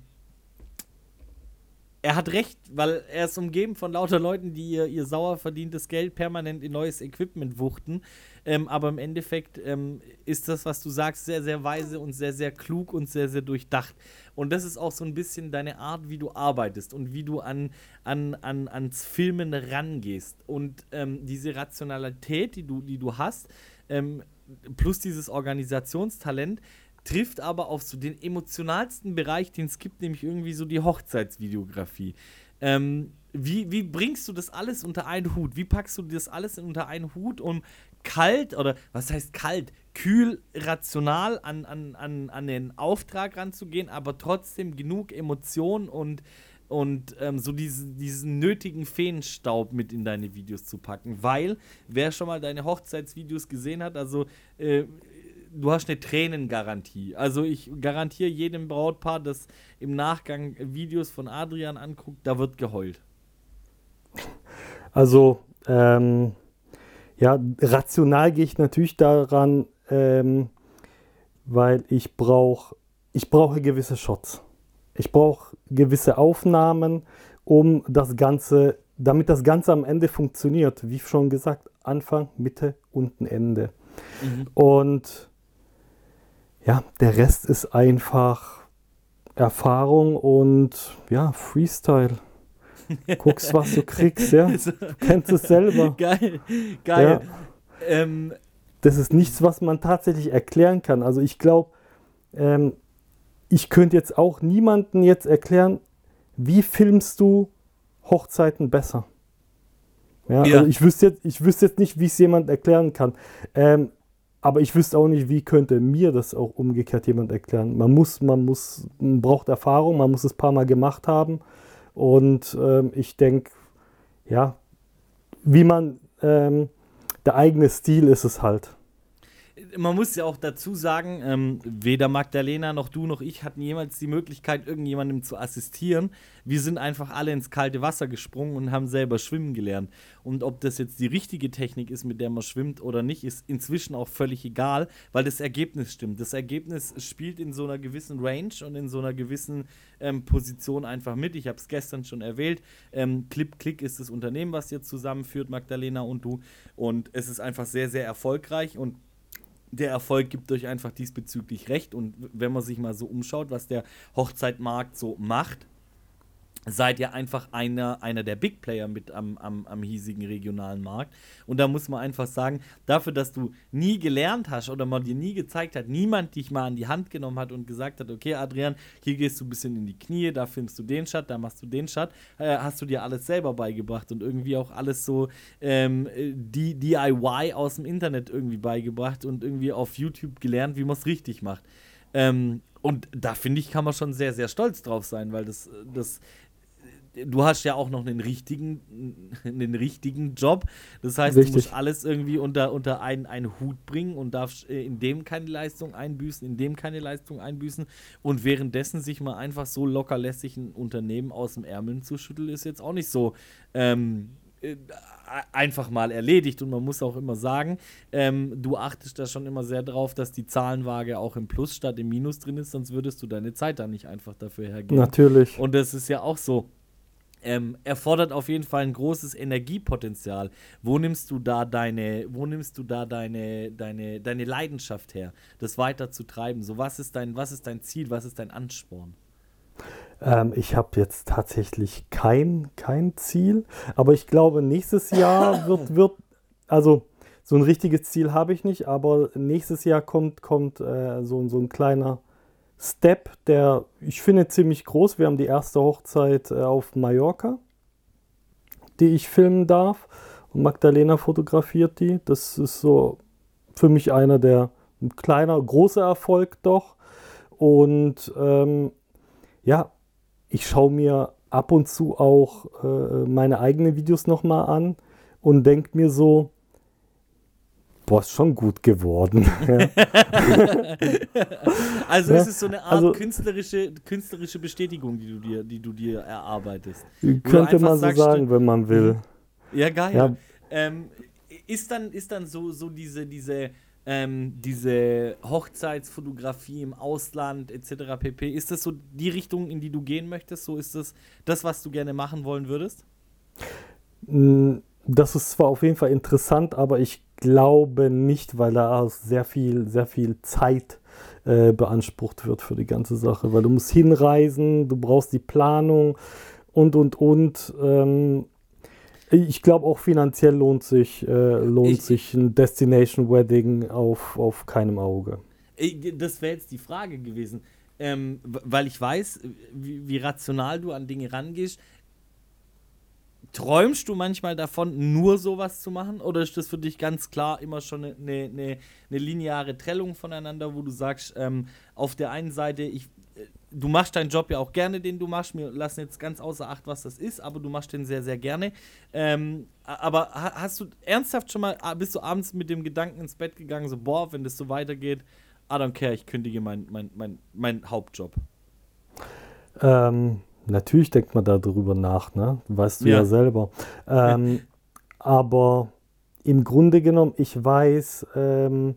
Speaker 1: er hat recht, weil er ist umgeben von lauter Leuten, die ihr, ihr sauer verdientes Geld permanent in neues Equipment wuchten. Ähm, aber im Endeffekt ähm, ist das, was du sagst, sehr, sehr weise und sehr, sehr klug und sehr, sehr durchdacht. Und das ist auch so ein bisschen deine Art, wie du arbeitest und wie du an, an, an, ans Filmen rangehst. Und ähm, diese Rationalität, die du, die du hast, ähm, plus dieses Organisationstalent, trifft aber auf so den emotionalsten Bereich, den es gibt, nämlich irgendwie so die Hochzeitsvideografie. Ähm, wie, wie bringst du das alles unter einen Hut? Wie packst du das alles unter einen Hut, um kalt oder was heißt kalt, kühl, rational an, an, an, an den Auftrag ranzugehen, aber trotzdem genug Emotionen und, und ähm, so diesen, diesen nötigen Feenstaub mit in deine Videos zu packen. Weil, wer schon mal deine Hochzeitsvideos gesehen hat, also äh, du hast eine Tränengarantie. Also ich garantiere jedem Brautpaar, das im Nachgang Videos von Adrian anguckt, da wird geheult.
Speaker 2: Also, ähm, ja, rational gehe ich natürlich daran, ähm, weil ich brauche ich brauche gewisse Shots. Ich brauche gewisse Aufnahmen, um das Ganze, damit das Ganze am Ende funktioniert. Wie schon gesagt, Anfang, Mitte, unten, Ende. Mhm. Und ja, der Rest ist einfach Erfahrung und ja, Freestyle. [laughs] Guckst, was du kriegst, ja. Du kennst es selber.
Speaker 1: Geil, geil. Ja. Ähm,
Speaker 2: das ist nichts, was man tatsächlich erklären kann. Also ich glaube, ähm, ich könnte jetzt auch niemanden jetzt erklären, wie filmst du Hochzeiten besser. Ja, ja. Also ich wüsste jetzt, ich wüsste jetzt nicht, wie es jemand erklären kann. Ähm, aber ich wüsste auch nicht, wie könnte mir das auch umgekehrt jemand erklären. Man muss, man muss, man braucht Erfahrung, man muss es ein paar Mal gemacht haben. Und ähm, ich denke, ja, wie man, ähm, der eigene Stil ist es halt
Speaker 1: man muss ja auch dazu sagen, ähm, weder Magdalena noch du noch ich hatten jemals die Möglichkeit, irgendjemandem zu assistieren. Wir sind einfach alle ins kalte Wasser gesprungen und haben selber schwimmen gelernt. Und ob das jetzt die richtige Technik ist, mit der man schwimmt oder nicht, ist inzwischen auch völlig egal, weil das Ergebnis stimmt. Das Ergebnis spielt in so einer gewissen Range und in so einer gewissen ähm, Position einfach mit. Ich habe es gestern schon erwähnt. Ähm, Clip Click ist das Unternehmen, was jetzt zusammenführt, Magdalena und du. Und es ist einfach sehr, sehr erfolgreich und der Erfolg gibt euch einfach diesbezüglich recht. Und wenn man sich mal so umschaut, was der Hochzeitmarkt so macht, seid ihr einfach einer, einer der Big Player mit am, am, am hiesigen regionalen Markt. Und da muss man einfach sagen, dafür, dass du nie gelernt hast oder man dir nie gezeigt hat, niemand dich mal an die Hand genommen hat und gesagt hat, okay, Adrian, hier gehst du ein bisschen in die Knie, da filmst du den Shot, da machst du den Shot, äh, hast du dir alles selber beigebracht und irgendwie auch alles so ähm, die DIY aus dem Internet irgendwie beigebracht und irgendwie auf YouTube gelernt, wie man es richtig macht. Ähm, und da finde ich, kann man schon sehr, sehr stolz drauf sein, weil das, das du hast ja auch noch einen richtigen, einen richtigen Job. Das heißt, Richtig. du musst alles irgendwie unter, unter einen, einen Hut bringen und darfst äh, in dem keine Leistung einbüßen, in dem keine Leistung einbüßen. Und währenddessen sich mal einfach so lockerlässig ein Unternehmen aus dem Ärmeln zu schütteln, ist jetzt auch nicht so ähm, äh, einfach mal erledigt. Und man muss auch immer sagen, ähm, du achtest da schon immer sehr drauf, dass die Zahlenwaage auch im Plus statt im Minus drin ist, sonst würdest du deine Zeit da nicht einfach dafür hergeben.
Speaker 2: Natürlich.
Speaker 1: Und das ist ja auch so ähm, erfordert auf jeden Fall ein großes Energiepotenzial. Wo nimmst du da deine, wo nimmst du da deine, deine, deine Leidenschaft her, das weiter zu treiben? So, was ist dein, was ist dein Ziel, was ist dein Ansporn?
Speaker 2: Ähm, ich habe jetzt tatsächlich kein, kein Ziel, aber ich glaube, nächstes Jahr [laughs] wird, wird also so ein richtiges Ziel habe ich nicht, aber nächstes Jahr kommt, kommt äh, so, so ein kleiner Step, der ich finde ziemlich groß. Wir haben die erste Hochzeit äh, auf Mallorca, die ich filmen darf. Und Magdalena fotografiert die. Das ist so für mich einer der ein kleiner, großer Erfolg doch. Und ähm, ja, ich schaue mir ab und zu auch äh, meine eigenen Videos nochmal an und denke mir so, boah, ist schon gut geworden. [laughs]
Speaker 1: also ja, es ist so eine Art also, künstlerische, künstlerische Bestätigung, die du dir, die du dir erarbeitest.
Speaker 2: Könnte man so sagst, sagen, wenn man will.
Speaker 1: Ja, geil. Ja. Ähm, ist dann, ist dann so, so diese, diese, ähm, diese Hochzeitsfotografie im Ausland etc. pp. Ist das so die Richtung, in die du gehen möchtest? So ist das das, was du gerne machen wollen würdest?
Speaker 2: Das ist zwar auf jeden Fall interessant, aber ich glaube nicht, weil da sehr viel, sehr viel Zeit äh, beansprucht wird für die ganze Sache, weil du musst hinreisen, du brauchst die Planung und und und. Ähm, ich glaube auch finanziell lohnt sich, äh, lohnt ich, sich ein Destination Wedding auf, auf keinem Auge.
Speaker 1: Das wäre jetzt die Frage gewesen, ähm, weil ich weiß, wie, wie rational du an Dinge rangehst. Träumst du manchmal davon, nur sowas zu machen? Oder ist das für dich ganz klar immer schon eine, eine, eine lineare Trennung voneinander, wo du sagst, ähm, auf der einen Seite, ich, äh, du machst deinen Job ja auch gerne, den du machst. Wir lassen jetzt ganz außer Acht, was das ist, aber du machst den sehr, sehr gerne. Ähm, aber hast du ernsthaft schon mal, bist du abends mit dem Gedanken ins Bett gegangen, so, boah, wenn das so weitergeht, I don't care, ich kündige meinen mein, mein, mein Hauptjob?
Speaker 2: Ähm, Natürlich denkt man darüber nach, ne? Weißt du ja, ja selber. Ähm, aber im Grunde genommen, ich weiß, ähm,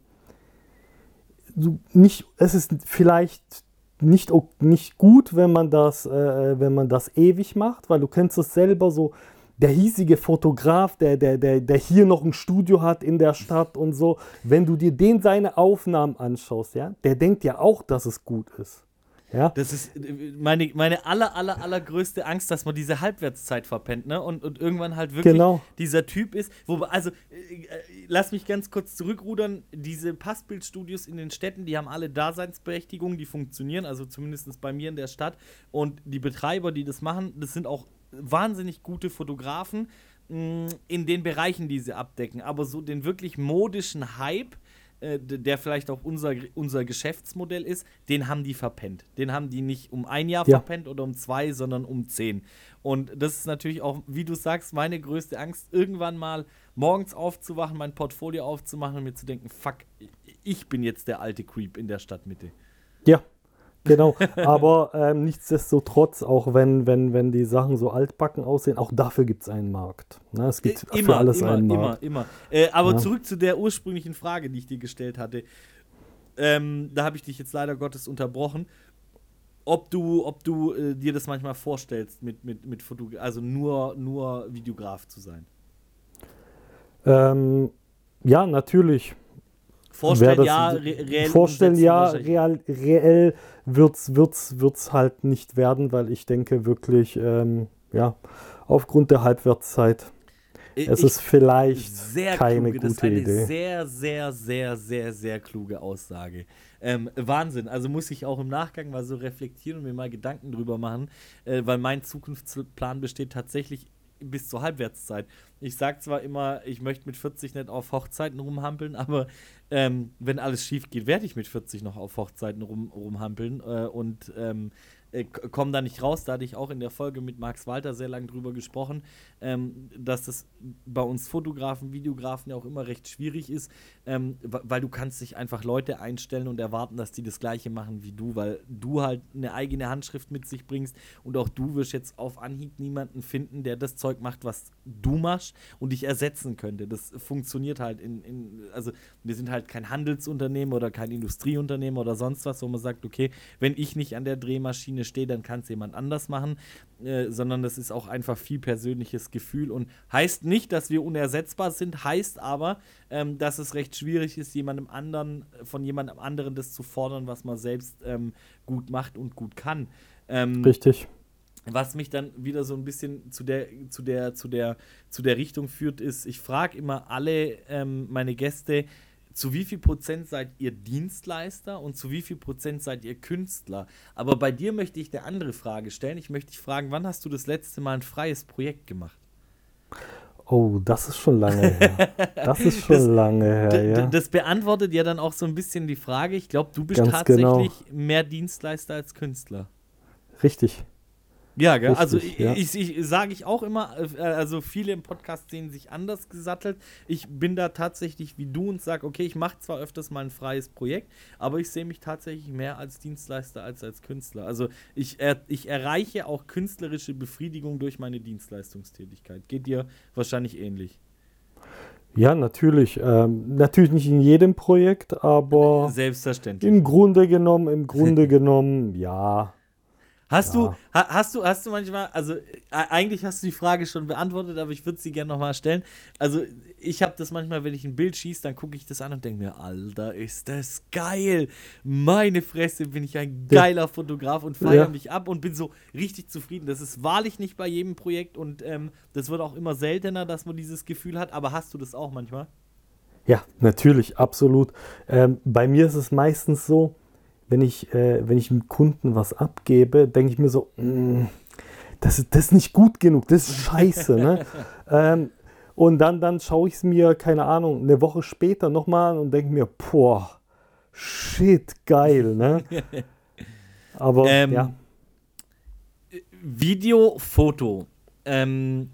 Speaker 2: nicht, es ist vielleicht nicht, nicht gut, wenn man das, äh, wenn man das ewig macht, weil du kennst es selber so, der hiesige Fotograf, der, der, der, der hier noch ein Studio hat in der Stadt und so, wenn du dir den seine Aufnahmen anschaust, ja, der denkt ja auch, dass es gut ist. Ja?
Speaker 1: Das ist äh, meine, meine aller, aller, allergrößte Angst, dass man diese Halbwertszeit verpennt, ne? Und, und irgendwann halt wirklich
Speaker 2: Genau.
Speaker 1: dieser Typ ist. Wobei, also, äh, äh, lass mich ganz kurz zurückrudern. Diese Passbildstudios in den Städten, die haben alle Daseinsberechtigung, die funktionieren, also zumindest bei mir in der Stadt. Und die Betreiber, die das machen, das sind auch wahnsinnig gute Fotografen mh, in den Bereichen, die sie abdecken. Aber so den wirklich modischen Hype, äh, der vielleicht auch unser, unser Geschäftsmodell ist, den haben die verpennt. Den haben die nicht um ein Jahr
Speaker 2: Ja.
Speaker 1: verpennt oder um zwei, sondern um zehn. Und das ist natürlich auch, wie du sagst, meine größte Angst, irgendwann mal morgens aufzuwachen, mein Portfolio aufzumachen und mir zu denken, fuck, ich bin jetzt der alte Creep in der Stadtmitte.
Speaker 2: Ja, genau. Aber ähm, nichtsdestotrotz, auch wenn, wenn, wenn die Sachen so altbacken aussehen, auch dafür gibt es einen Markt. Ne? Es gibt
Speaker 1: Äh,
Speaker 2: für alles
Speaker 1: immer,
Speaker 2: einen
Speaker 1: immer,
Speaker 2: Markt.
Speaker 1: immer. Äh, aber
Speaker 2: Ja.
Speaker 1: zurück zu der ursprünglichen Frage, die ich dir gestellt hatte. Ähm, da habe ich dich jetzt leider Gottes unterbrochen. Ob du, ob du äh, dir das manchmal vorstellst, mit, mit, mit Foto, also nur, nur Videograf zu sein.
Speaker 2: Ähm, ja, natürlich.
Speaker 1: Vorstellen, ja, re reell
Speaker 2: Vorstellen, ja, real, reell wird's, wird's, wird's halt nicht werden, weil ich denke wirklich, ähm, ja, aufgrund der Halbwertszeit, es
Speaker 1: ich-
Speaker 2: ist vielleicht keine
Speaker 1: kluge, das ist
Speaker 2: gute
Speaker 1: eine
Speaker 2: Idee.
Speaker 1: sehr, sehr, sehr, sehr, sehr kluge Aussage. Ähm, Wahnsinn. Also muss ich auch im Nachgang mal so reflektieren und mir mal Gedanken drüber machen, äh, weil mein Zukunftsplan besteht tatsächlich bis zur Halbwertszeit. Ich sage zwar immer, ich möchte mit 40 nicht auf Hochzeiten rumhampeln, aber ähm, wenn alles schief geht, werde ich mit 40 noch auf Hochzeiten rum, rumhampeln äh, und ähm, äh, da nicht raus. Da hatte ich auch in der Folge mit Max Walter sehr lange drüber gesprochen, ähm, dass das bei uns Fotografen, Videografen ja auch immer recht schwierig ist, ähm, weil du kannst dich einfach Leute einstellen und erwarten, dass die das Gleiche machen wie du, weil du halt eine eigene Handschrift mit sich bringst und auch du wirst jetzt auf Anhieb niemanden finden, der das Zeug macht, was du machst und dich ersetzen könnte. Das funktioniert halt in, in also wir sind halt kein Handelsunternehmen oder kein Industrieunternehmen oder sonst was, wo man sagt, okay, wenn ich nicht an der Drehmaschine stehe, dann kann es jemand anders machen, äh, sondern das ist auch einfach viel persönliches Gefühl und heißt nicht, dass wir unersetzbar sind, heißt aber, ähm, dass es recht schwierig ist, jemandem anderen, von jemandem anderen das zu fordern, was man selbst ähm, gut macht und gut kann. Ähm,
Speaker 2: Richtig.
Speaker 1: was mich dann wieder so ein bisschen zu der, zu der, zu der, zu der Richtung führt, ist, ich frage immer alle ähm, meine Gäste, zu wie viel Prozent seid ihr Dienstleister und zu wie viel Prozent seid ihr Künstler? Aber bei dir möchte ich eine andere Frage stellen. Ich möchte dich fragen, wann hast du das letzte Mal ein freies Projekt gemacht?
Speaker 2: Oh, das ist schon lange her. Das ist [laughs] schon
Speaker 1: Das-
Speaker 2: lange her, ja.
Speaker 1: Das beantwortet ja dann auch so ein bisschen die Frage. Ich glaube, du bist
Speaker 2: Ganz
Speaker 1: tatsächlich
Speaker 2: genau.
Speaker 1: mehr Dienstleister als Künstler.
Speaker 2: Richtig.
Speaker 1: Ja, gell? also
Speaker 2: Richtig,
Speaker 1: ich,
Speaker 2: ja.
Speaker 1: ich, ich sage ich auch immer, äh, also viele im Podcast sehen sich anders gesattelt. Ich bin da tatsächlich wie du und sage, okay, ich mache zwar öfters mal ein freies Projekt, aber ich sehe mich tatsächlich mehr als Dienstleister als als Künstler. Also ich, er, ich erreiche auch künstlerische Befriedigung durch meine Dienstleistungstätigkeit. Geht dir wahrscheinlich ähnlich.
Speaker 2: Ja, natürlich. Ähm, natürlich nicht in jedem Projekt, aber
Speaker 1: Selbstverständlich.
Speaker 2: im Grunde genommen, im Grunde [laughs] genommen, ja.
Speaker 1: Hast
Speaker 2: Ja.
Speaker 1: du, ha, hast du, hast du manchmal, also äh, eigentlich hast du die Frage schon beantwortet, aber ich würde sie gerne nochmal stellen. Also ich habe das manchmal, wenn ich ein Bild schieße, dann gucke ich das an und denke mir, Alter, ist das geil. Meine Fresse, bin ich ein
Speaker 2: Ja.
Speaker 1: geiler Fotograf und feiere
Speaker 2: Ja.
Speaker 1: mich ab und bin so richtig zufrieden. Das ist wahrlich nicht bei jedem Projekt und ähm, das wird auch immer seltener, dass man dieses Gefühl hat. Aber hast du das auch manchmal?
Speaker 2: Ja, natürlich, absolut. Ähm, bei mir ist es meistens so, wenn ich, äh, wenn ich dem Kunden was abgebe, denke ich mir so, "Mm, das, ist- das ist nicht gut genug, das ist scheiße. ne? [laughs] ähm, und dann, dann schaue ich es mir, keine Ahnung, eine Woche später nochmal an und denke mir, boah, shit, geil. Ne? [laughs] Aber
Speaker 1: Ähm,
Speaker 2: ja,
Speaker 1: Video, Foto. Ähm,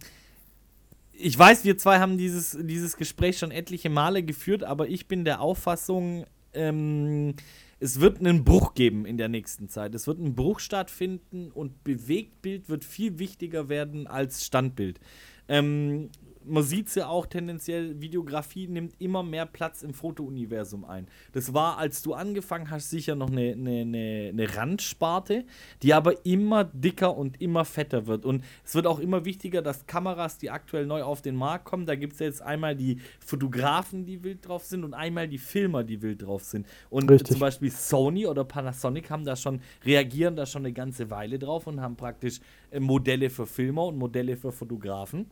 Speaker 1: ich weiß, wir zwei haben dieses, dieses Gespräch schon etliche Male geführt, aber ich bin der Auffassung, ähm, es wird einen Bruch geben in der nächsten Zeit. Es wird einen Bruch stattfinden und Bewegtbild wird viel wichtiger werden als Standbild. Ähm, man sieht es ja auch tendenziell, Videografie nimmt immer mehr Platz im Fotouniversum ein. Das war, als du angefangen hast, sicher noch eine, eine, eine, eine Randsparte, die aber immer dicker und immer fetter wird. Und es wird auch immer wichtiger, dass Kameras, die aktuell neu auf den Markt kommen, da gibt es jetzt einmal die Fotografen, die wild drauf sind und einmal die Filmer, die wild drauf sind. Und Richtig. zum Beispiel Sony oder Panasonic haben da schon, reagieren da schon eine ganze Weile drauf und haben praktisch äh, Modelle für Filmer und Modelle für Fotografen.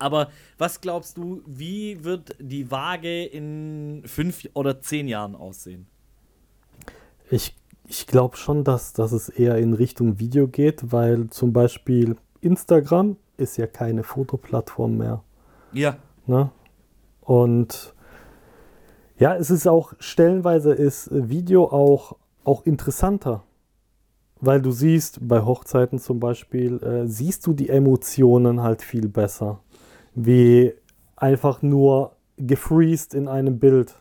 Speaker 1: Aber was glaubst du, wie wird die Waage in fünf oder zehn Jahren aussehen?
Speaker 2: Ich, ich glaube schon, dass, dass es eher in Richtung Video geht, weil zum Beispiel Instagram ist ja keine Fotoplattform mehr.
Speaker 1: Ja.
Speaker 2: Ne? Und ja, es ist auch stellenweise ist Video auch, auch interessanter. Weil du siehst, bei Hochzeiten zum Beispiel, äh, siehst du die Emotionen halt viel besser wie einfach nur gefreezed in einem Bild.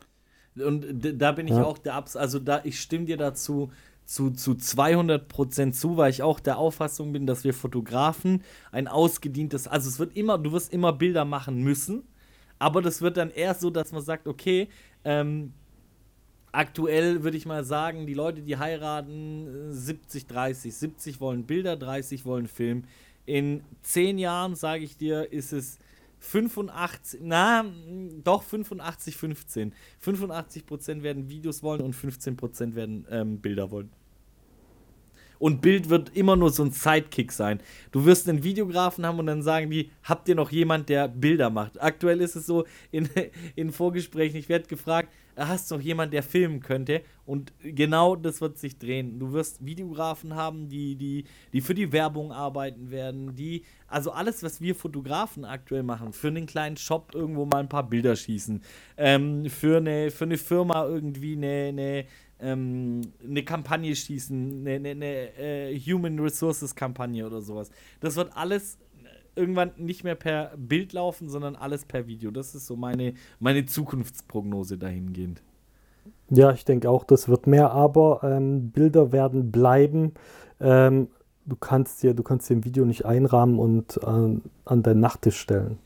Speaker 1: Und da bin ich ja. auch der Abs, also da ich stimme dir dazu zu, zu 200% zu, weil ich auch der Auffassung bin, dass wir Fotografen ein ausgedientes, also es wird immer, du wirst immer Bilder machen müssen, aber das wird dann eher so, dass man sagt, okay, ähm, aktuell würde ich mal sagen, die Leute, die heiraten, 70, 30, 70 wollen Bilder, 30 wollen Film. In zehn Jahren, sage ich dir, ist es 85, na, doch 85, 15. 85% werden Videos wollen und 15% werden ähm, Bilder wollen. Und Bild wird immer nur so ein Sidekick sein. Du wirst einen Videografen haben und dann sagen die, habt ihr noch jemand, der Bilder macht? Aktuell ist es so in, [laughs] in Vorgesprächen, ich werde gefragt, hast du noch jemand, der filmen könnte? Und genau das wird sich drehen. Du wirst Videografen haben, die, die, die für die Werbung arbeiten werden, die, also alles, was wir Fotografen aktuell machen, für einen kleinen Shop irgendwo mal ein paar Bilder schießen, ähm, für, eine, für eine Firma irgendwie eine, eine ähm, eine Kampagne schießen, eine, eine, eine äh, Human Resources Kampagne oder sowas. Das wird alles irgendwann nicht mehr per Bild laufen, sondern alles per Video. Das ist so meine, meine Zukunftsprognose dahingehend.
Speaker 2: Ja, ich denke auch, das wird mehr, aber ähm, Bilder werden bleiben. Ähm, du kannst dir, du kannst dir ein Video nicht einrahmen und an, an deinen Nachttisch stellen.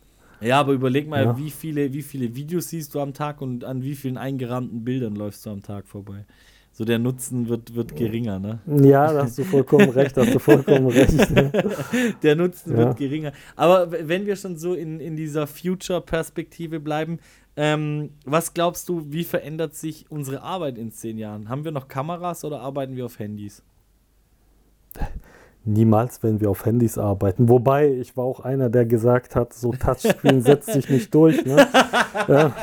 Speaker 1: Ja, aber überleg mal, ja. wie, viele, wie viele Videos siehst du am Tag und an wie vielen eingerahmten Bildern läufst du am Tag vorbei so der Nutzen wird, wird geringer, ne?
Speaker 2: Ja, da hast du vollkommen recht, hast du vollkommen [laughs] recht.
Speaker 1: der Nutzen ja. wird geringer. Aber wenn wir schon so in, in dieser Future-Perspektive bleiben, ähm, was glaubst du, wie verändert sich unsere Arbeit in zehn Jahren? Haben wir noch Kameras oder arbeiten wir auf Handys? [laughs]
Speaker 2: Niemals, wenn wir auf Handys arbeiten. Wobei, ich war auch einer, der gesagt hat, so Touchscreen [laughs] setzt sich nicht durch. Ne? ja.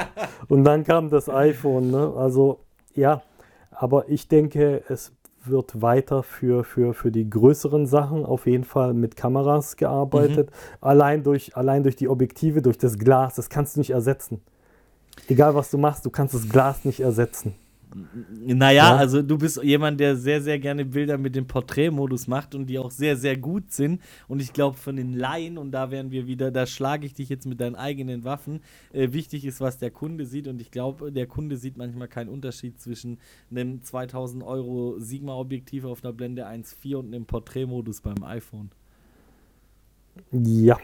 Speaker 2: Und dann kam das iPhone. Ne? Also ja, aber ich denke, es wird weiter für, für, für die größeren Sachen auf jeden Fall mit Kameras gearbeitet. Mhm. Allein, durch, allein durch die Objektive, durch das Glas, das kannst du nicht ersetzen. Egal was du machst, du kannst das Glas nicht ersetzen.
Speaker 1: Naja, ja. also du bist jemand, der sehr, sehr gerne Bilder mit dem Porträtmodus macht und die auch sehr, sehr gut sind. Und ich glaube, von den Laien, und da wären wir wieder, da schlage ich dich jetzt mit deinen eigenen Waffen, äh, wichtig ist, was der Kunde sieht. Und ich glaube, der Kunde sieht manchmal keinen Unterschied zwischen einem 2000 Euro Sigma-Objektiv auf einer Blende 1.4 und einem Porträtmodus beim iPhone.
Speaker 2: Ja,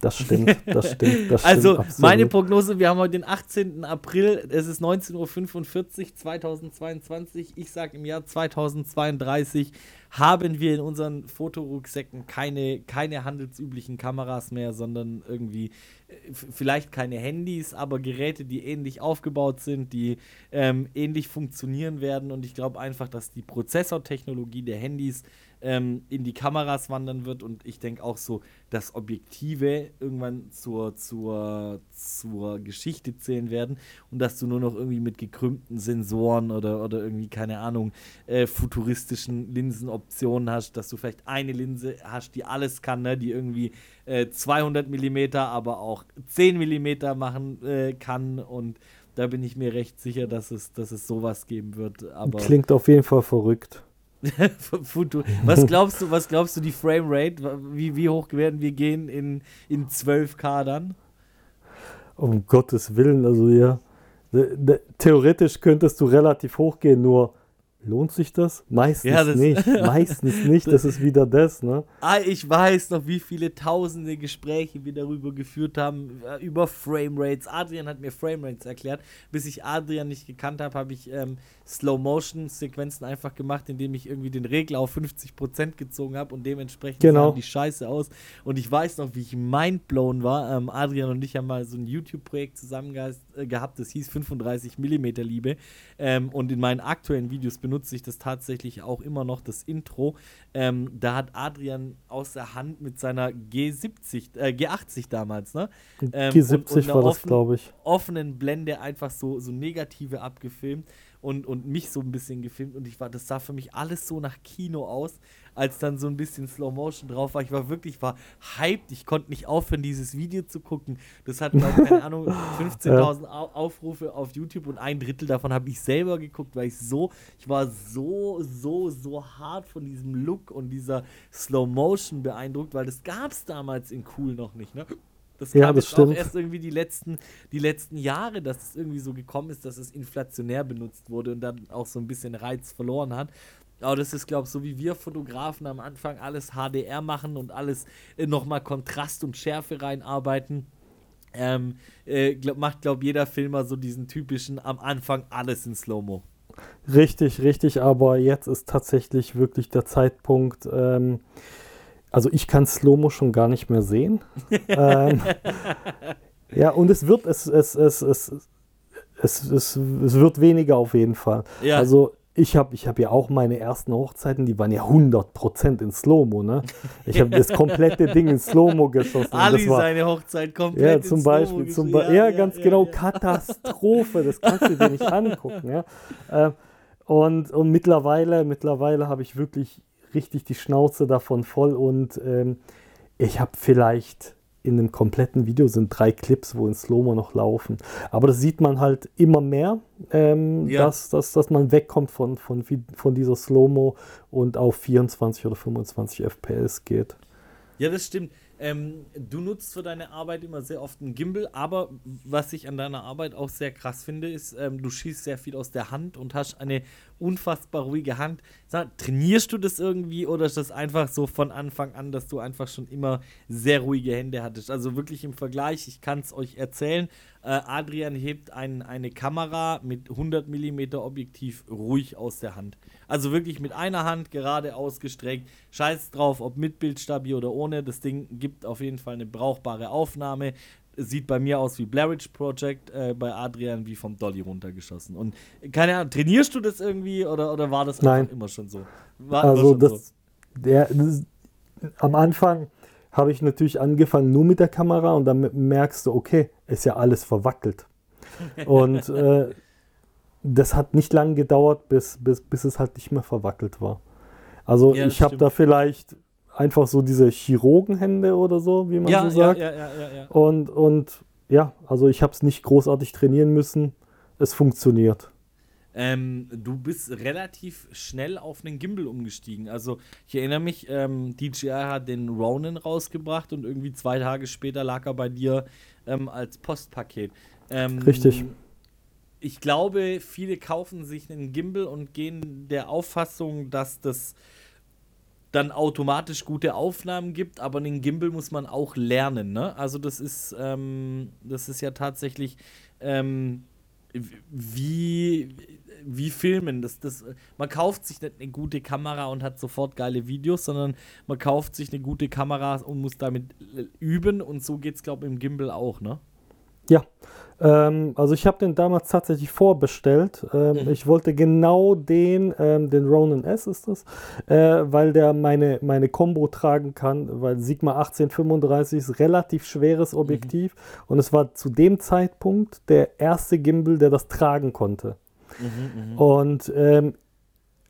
Speaker 2: das stimmt, das [laughs] stimmt. Das
Speaker 1: also,
Speaker 2: stimmt
Speaker 1: meine Prognose: Wir haben heute den 18. April, es ist 19.45 Uhr 2022. Ich sage, im Jahr 2032 haben wir in unseren Fotorucksäcken keine, keine handelsüblichen Kameras mehr, sondern irgendwie äh, vielleicht keine Handys, aber Geräte, die ähnlich aufgebaut sind, die ähm, ähnlich funktionieren werden. Und ich glaube einfach, dass die Prozessortechnologie der Handys ähm, in die Kameras wandern wird und ich denke auch so, dass Objektive irgendwann zur, zur, zur Geschichte zählen werden und dass du nur noch irgendwie mit gekrümmten Sensoren oder, oder irgendwie, keine Ahnung, äh, futuristischen Linsenoptionen hast, dass du vielleicht eine Linse hast, die alles kann, ne? die irgendwie äh, 200 mm, aber auch 10 mm machen äh, kann und da bin ich mir recht sicher, dass es, dass es sowas geben wird. Aber
Speaker 2: Klingt auf jeden Fall verrückt.
Speaker 1: Was glaubst du, was glaubst du, die Framerate? Wie, wie hoch werden wir gehen in, in 12K dann?
Speaker 2: Um Gottes Willen, also ja. Theoretisch könntest du relativ hoch gehen, nur Lohnt sich das? Meistens ja, das nicht. Meistens nicht. Das ist wieder das, ne?
Speaker 1: Ah, ich weiß noch, wie viele tausende Gespräche wir darüber geführt haben, äh, über Framerates. Adrian hat mir Framerates erklärt. Bis ich Adrian nicht gekannt habe, habe ich ähm, Slow-Motion-Sequenzen einfach gemacht, indem ich irgendwie den Regler auf 50% gezogen habe und dementsprechend
Speaker 2: genau.
Speaker 1: sah die Scheiße aus. Und ich weiß noch, wie ich mindblown war. Ähm, Adrian und ich haben mal so ein YouTube-Projekt zusammen äh, gehabt, das hieß 35mm Liebe. Ähm, und in meinen aktuellen Videos benutze ich das tatsächlich auch immer noch, das Intro. Ähm, da hat Adrian aus der Hand mit seiner G70, äh, G80 damals, ne?
Speaker 2: Ähm, G70 und, und war das, glaube ich.
Speaker 1: Offenen Blende einfach so, so negative abgefilmt und, und mich so ein bisschen gefilmt und ich war, das sah für mich alles so nach Kino aus, als dann so ein bisschen Slow Motion drauf war. Ich war wirklich, war hyped, ich konnte nicht aufhören, dieses Video zu gucken. Das hat, glaub, keine Ahnung, [laughs] 15.000 Aufrufe auf YouTube und ein Drittel davon habe ich selber geguckt, weil ich so, ich war so, so, so hart von diesem Look und dieser Slow Motion beeindruckt, weil das gab es damals in Cool noch nicht, ne? Das kam
Speaker 2: ja, das stimmt.
Speaker 1: auch erst irgendwie die letzten, die letzten Jahre, dass es irgendwie so gekommen ist, dass es inflationär benutzt wurde und dann auch so ein bisschen Reiz verloren hat. Aber das ist, glaube ich, so wie wir Fotografen am Anfang alles HDR machen und alles äh, nochmal Kontrast und Schärfe reinarbeiten. Ähm, äh, glaub, macht, glaube ich, jeder Filmer so diesen typischen am Anfang alles in Slow-Mo.
Speaker 2: Richtig, richtig, aber jetzt ist tatsächlich wirklich der Zeitpunkt, ähm, also ich kann Slow-Mo schon gar nicht mehr sehen. [laughs] ähm, ja, und es wird, es, es, es, es, es, es, es wird weniger auf jeden Fall. Ja. Also ich habe ich hab ja auch meine ersten Hochzeiten, die waren ja 100% in Slow-Mo, ne? Ich habe das komplette Ding in Slow-Mo geschossen.
Speaker 1: Ali war, seine Hochzeit komplett
Speaker 2: ja, zum in Beispiel, zum Be ja, ja, ganz ja, genau, Katastrophe, das kannst du dir nicht [laughs] angucken, ja. Äh, und, und mittlerweile, mittlerweile habe ich wirklich richtig die Schnauze davon voll und ähm, ich habe vielleicht in einem kompletten Video sind drei Clips, wo in Slow-Mo noch laufen. Aber das sieht man halt immer mehr, ähm, ja. dass, dass, dass man wegkommt von, von, von dieser Slow-Mo und auf 24 oder 25 FPS geht.
Speaker 1: Ja, das stimmt. Ähm, du nutzt für deine Arbeit immer sehr oft einen Gimbal, aber was ich an deiner Arbeit auch sehr krass finde, ist, ähm, du schießt sehr viel aus der Hand und hast eine unfassbar ruhige Hand. Sag, trainierst du das irgendwie oder ist das einfach so von Anfang an, dass du einfach schon immer sehr ruhige Hände hattest? Also wirklich im Vergleich, ich kann es euch erzählen, äh, Adrian hebt ein, eine Kamera mit 100 mm Objektiv ruhig aus der Hand. Also wirklich mit einer Hand gerade ausgestreckt. Scheiß drauf, ob mit Bildstabi oder ohne. Das Ding gibt auf jeden Fall eine brauchbare Aufnahme sieht bei mir aus wie Blairwitch Project, äh, bei Adrian wie vom Dolly runtergeschossen. Und keine Ahnung, trainierst du das irgendwie oder, oder war das
Speaker 2: Nein.
Speaker 1: immer schon so?
Speaker 2: War also schon das, so? Der, das, am Anfang habe ich natürlich angefangen nur mit der Kamera und dann merkst du, okay, ist ja alles verwackelt. [laughs] und äh, das hat nicht lange gedauert, bis, bis, bis es halt nicht mehr verwackelt war. Also ja, ich habe da vielleicht einfach so diese Chirurgenhände oder so, wie man ja, so sagt. Ja, ja, ja, ja, Und, und ja, also ich habe es nicht großartig trainieren müssen. Es funktioniert.
Speaker 1: Ähm, du bist relativ schnell auf einen Gimbal umgestiegen. Also ich erinnere mich, ähm, DJI hat den Ronin rausgebracht und irgendwie zwei Tage später lag er bei dir ähm, als Postpaket. Ähm,
Speaker 2: Richtig.
Speaker 1: Ich glaube, viele kaufen sich einen Gimbal und gehen der Auffassung, dass das dann automatisch gute Aufnahmen gibt, aber den Gimbal muss man auch lernen. Ne? Also das ist, ähm, das ist ja tatsächlich ähm, wie, wie Filmen. Das, das, man kauft sich nicht eine gute Kamera und hat sofort geile Videos, sondern man kauft sich eine gute Kamera und muss damit üben und so geht es, glaube ich, im Gimbal auch, ne?
Speaker 2: Ja, ähm, also ich habe den damals tatsächlich vorbestellt. Ähm, mhm. Ich wollte genau den, ähm, den Ronin S ist das, äh, weil der meine, meine Combo tragen kann, weil Sigma 1835 ist relativ schweres mhm. Objektiv mhm. und es war zu dem Zeitpunkt der erste Gimbal, der das tragen konnte. Mhm, mhm. und ähm,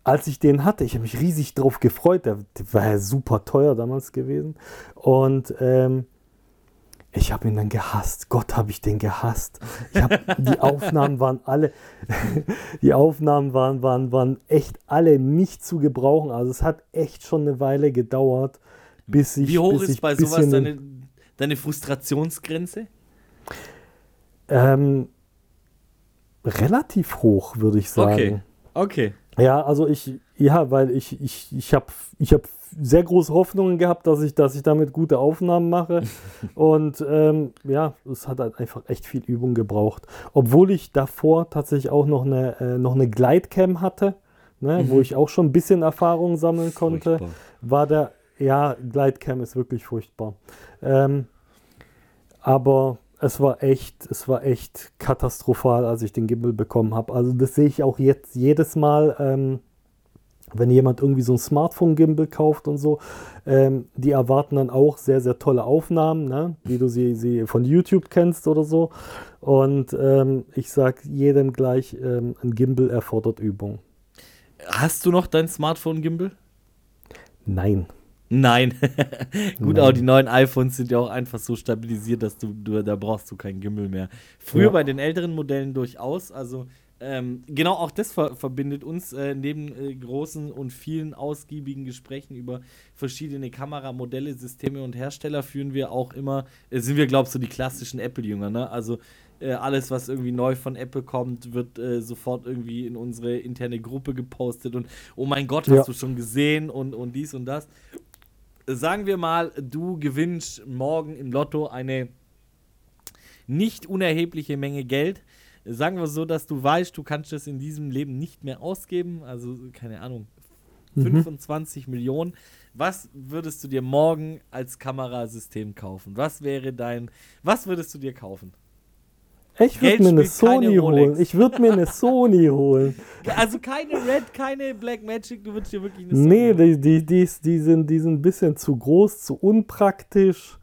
Speaker 2: als ich den hatte, ich habe mich riesig drauf gefreut, der, der, war ja super teuer damals gewesen und ähm, ich habe ihn dann gehasst. Gott, habe ich den gehasst. Hab, die Aufnahmen waren alle, [laughs] die Aufnahmen waren, waren, waren echt alle nicht zu gebrauchen. Also es hat echt schon eine Weile gedauert, bis ich.
Speaker 1: Wie hoch
Speaker 2: ist
Speaker 1: ich bei sowas deine, deine Frustrationsgrenze?
Speaker 2: Ähm, relativ hoch, würde ich sagen.
Speaker 1: Okay. Okay.
Speaker 2: Ja, also ich, ja, weil ich, ich, ich habe ich hab sehr große Hoffnungen gehabt, dass ich, dass ich damit gute Aufnahmen mache. [laughs] Und ähm, ja, es hat halt einfach echt viel Übung gebraucht. Obwohl ich davor tatsächlich auch noch eine, äh, noch eine Glidecam hatte, ne, mhm. wo ich auch schon ein bisschen Erfahrung sammeln konnte, furchtbar. war der, ja, Glidecam ist wirklich furchtbar. Ähm, aber es war echt, es war echt katastrophal, als ich den Gimbal bekommen habe. Also das sehe ich auch jetzt jedes Mal, ähm, wenn jemand irgendwie so ein Smartphone-Gimbal kauft und so. Ähm, die erwarten dann auch sehr, sehr tolle Aufnahmen, ne? wie du sie, sie von YouTube kennst oder so. Und ähm, ich sage jedem gleich, ähm, ein Gimbal erfordert Übung.
Speaker 1: Hast du noch dein Smartphone-Gimbal?
Speaker 2: Nein.
Speaker 1: Nein. [laughs] Gut, Nein. aber die neuen iPhones sind ja auch einfach so stabilisiert, dass du, du da brauchst du keinen Gimbal mehr. Früher ja. bei den älteren Modellen durchaus, also ähm, genau auch das ver verbindet uns äh, neben äh, großen und vielen ausgiebigen Gesprächen über verschiedene Kameramodelle, Systeme und Hersteller führen wir auch immer, äh, sind wir glaubst du die klassischen Apple-Jünger, ne? Also äh, alles, was irgendwie neu von Apple kommt, wird äh, sofort irgendwie in unsere interne Gruppe gepostet und oh mein Gott, hast ja. du schon gesehen und, und dies und das sagen wir mal, du gewinnst morgen im Lotto eine nicht unerhebliche Menge Geld. Sagen wir so, dass du weißt, du kannst das in diesem Leben nicht mehr ausgeben. Also, keine Ahnung, 25 mhm. Millionen. Was würdest du dir morgen als Kamerasystem kaufen? Was wäre dein, was würdest du dir kaufen?
Speaker 2: Ich würde mir eine Sony holen. Ich würde mir eine Sony holen.
Speaker 1: Also keine Red, keine Black Magic, du würdest dir wirklich eine Sony
Speaker 2: Nee, die, die, die, die, sind, die sind ein bisschen zu groß, zu unpraktisch.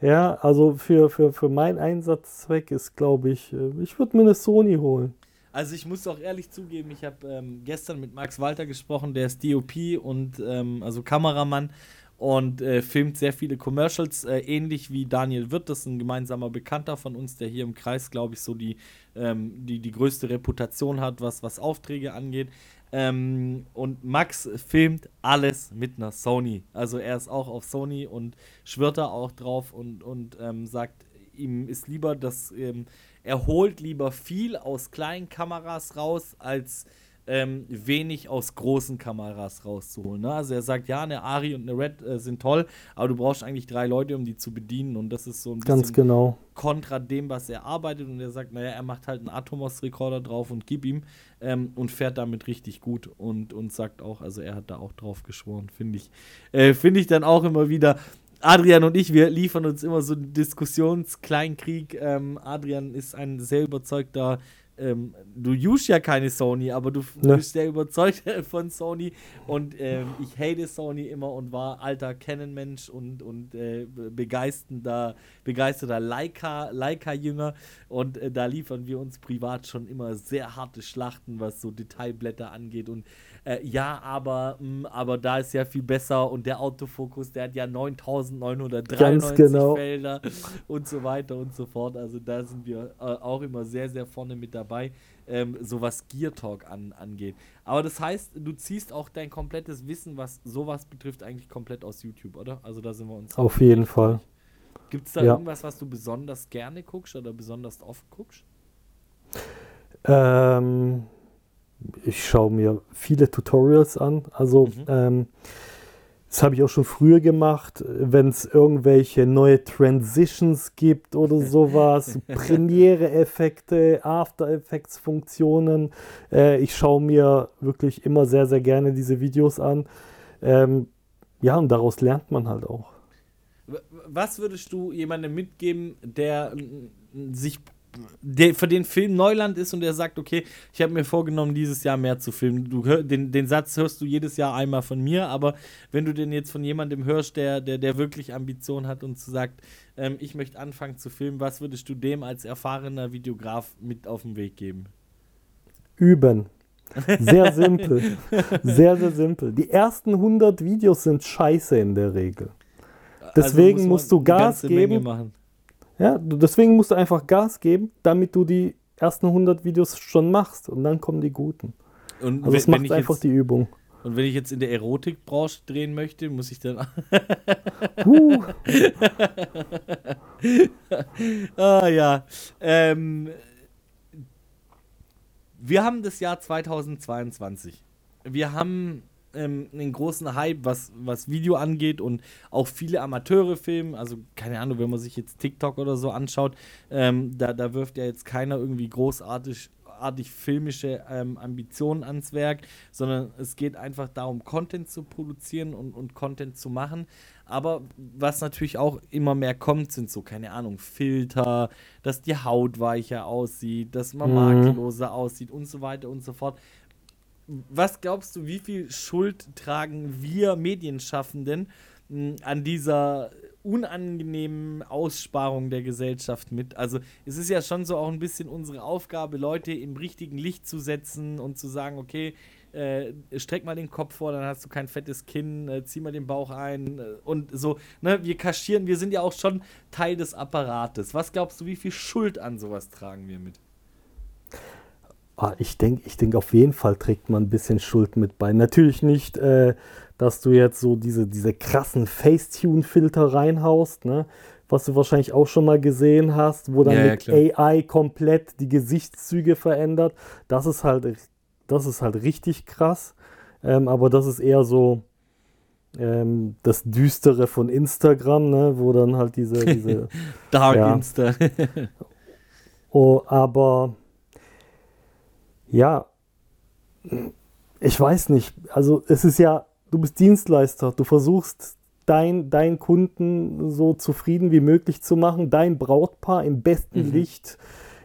Speaker 2: Ja, also für, für, für meinen Einsatzzweck ist, glaube ich, äh, ich würde mir eine Sony holen.
Speaker 1: Also ich muss auch ehrlich zugeben, ich habe ähm, gestern mit Max Walter gesprochen, der ist DOP und ähm, also Kameramann und äh, filmt sehr viele Commercials, äh, ähnlich wie Daniel Wirth, das ist ein gemeinsamer Bekannter von uns, der hier im Kreis, glaube ich, so die, ähm, die, die größte Reputation hat, was, was Aufträge angeht. Ähm, und Max filmt alles mit einer Sony. Also er ist auch auf Sony und schwört da auch drauf und, und ähm, sagt, ihm ist lieber, dass ähm, er holt lieber viel aus kleinen Kameras raus, als ähm, wenig aus großen Kameras rauszuholen. Ne? Also er sagt, ja, eine Ari und eine Red äh, sind toll, aber du brauchst eigentlich drei Leute, um die zu bedienen und das ist so ein
Speaker 2: bisschen Ganz genau.
Speaker 1: kontra dem, was er arbeitet und er sagt, naja, er macht halt einen Atomos-Rekorder drauf und gib ihm ähm, und fährt damit richtig gut und, und sagt auch, also er hat da auch drauf geschworen, finde ich, äh, finde ich dann auch immer wieder, Adrian und ich, wir liefern uns immer so einen Diskussionskleinkrieg. Ähm, Adrian ist ein sehr überzeugter ähm, du usst ja keine Sony, aber du ne? bist sehr überzeugt [laughs] von Sony und ähm, ich hate Sony immer und war alter Canon-Mensch und, und äh, begeisternder, begeisterter Leica-Jünger Leica und äh, da liefern wir uns privat schon immer sehr harte Schlachten, was so Detailblätter angeht und äh, ja, aber, mh, mm, aber da ist ja viel besser und der Autofokus, der hat ja 9993 genau. Felder [laughs] und so weiter und so fort. Also da sind wir äh, auch immer sehr, sehr vorne mit dabei, ähm, so was Gear Talk an, angeht. Aber das heißt, du ziehst auch dein komplettes Wissen, was sowas betrifft, eigentlich komplett aus YouTube, oder? Also da sind wir uns.
Speaker 2: Auf jeden Fall.
Speaker 1: Gibt es da ja. irgendwas, was du besonders gerne guckst oder besonders oft guckst?
Speaker 2: Ähm, ich schaue mir viele Tutorials an. Also, mhm. ähm, das habe ich auch schon früher gemacht, wenn es irgendwelche neue Transitions gibt oder [laughs] sowas, Premiere-Effekte, After Effects-Funktionen. Äh, ich schaue mir wirklich immer sehr, sehr gerne diese Videos an. Ähm, ja, und daraus lernt man halt auch.
Speaker 1: Was würdest du jemandem mitgeben, der sich der für den Film Neuland ist und der sagt, okay, ich habe mir vorgenommen, dieses Jahr mehr zu filmen. Du den, den Satz hörst du jedes Jahr einmal von mir, aber wenn du den jetzt von jemandem hörst, der, der, der wirklich Ambition hat und sagt, ähm, ich möchte anfangen zu filmen, was würdest du dem als erfahrener Videograf mit auf den Weg geben?
Speaker 2: Üben. Sehr simpel. sehr, sehr simpel. Die ersten 100 Videos sind scheiße in der Regel. Also Deswegen also musst du Gas geben. Ja, deswegen musst du einfach Gas geben, damit du die ersten 100 Videos schon machst und dann kommen die guten. Und also es macht einfach jetzt, die Übung.
Speaker 1: Und wenn ich jetzt in der Erotikbranche drehen möchte, muss ich dann. [laughs] uh. [laughs] ah ja. Ähm, wir haben das Jahr 2022. wir haben ähm, einen großen Hype, was, was Video angeht und auch viele Amateure filmen. Also, keine Ahnung, wenn man sich jetzt TikTok oder so anschaut, ähm, da, da wirft ja jetzt keiner irgendwie großartig artig filmische ähm, Ambitionen ans Werk, sondern es geht einfach darum, Content zu produzieren und, und Content zu machen. Aber was natürlich auch immer mehr kommt, sind so, keine Ahnung, Filter, dass die Haut weicher aussieht, dass man mhm. makelloser aussieht und so weiter und so fort. Was glaubst du, wie viel Schuld tragen wir Medienschaffenden hm, an dieser unangenehmen Aussparung der Gesellschaft mit. Also es ist ja schon so auch ein bisschen unsere Aufgabe, Leute im richtigen Licht zu setzen und zu sagen, okay, äh, streck mal den Kopf vor, dann hast du kein fettes Kinn, äh, zieh mal den Bauch ein äh, und so. Ne? Wir kaschieren, wir sind ja auch schon Teil des Apparates. Was glaubst du, wie viel Schuld an sowas tragen wir mit?
Speaker 2: Ah, ich denke, ich denk, auf jeden Fall trägt man ein bisschen Schuld mit bei. Natürlich nicht, äh, dass du jetzt so diese, diese krassen Facetune-Filter reinhaust, ne? was du wahrscheinlich auch schon mal gesehen hast, wo dann ja, mit ja, AI komplett die Gesichtszüge verändert. Das ist halt, das ist halt richtig krass. Ähm, aber das ist eher so ähm, das Düstere von Instagram, ne? wo dann halt diese, diese [laughs]
Speaker 1: Dark ja. Insta. [laughs]
Speaker 2: oh, aber ja, ich weiß nicht. Also es ist ja, du bist Dienstleister, du versuchst dein, dein Kunden so zufrieden wie möglich zu machen, dein Brautpaar im besten mhm. Licht,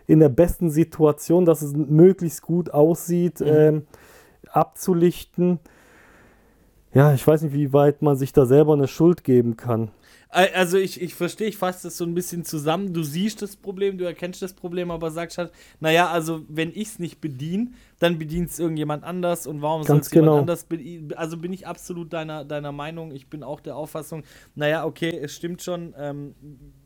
Speaker 2: in der besten Situation, dass es möglichst gut aussieht, mhm. ähm, abzulichten. Ja, ich weiß nicht, wie weit man sich da selber eine Schuld geben kann.
Speaker 1: Also ich, ich verstehe, ich fasse das so ein bisschen zusammen. Du siehst das Problem, du erkennst das Problem, aber sagst halt, naja, also wenn ich es nicht bediene, dann bedient es irgendjemand anders und warum soll es genau. jemand anders bedienen? Also bin ich absolut deiner, deiner Meinung. Ich bin auch der Auffassung, naja, okay, es stimmt schon. Ähm,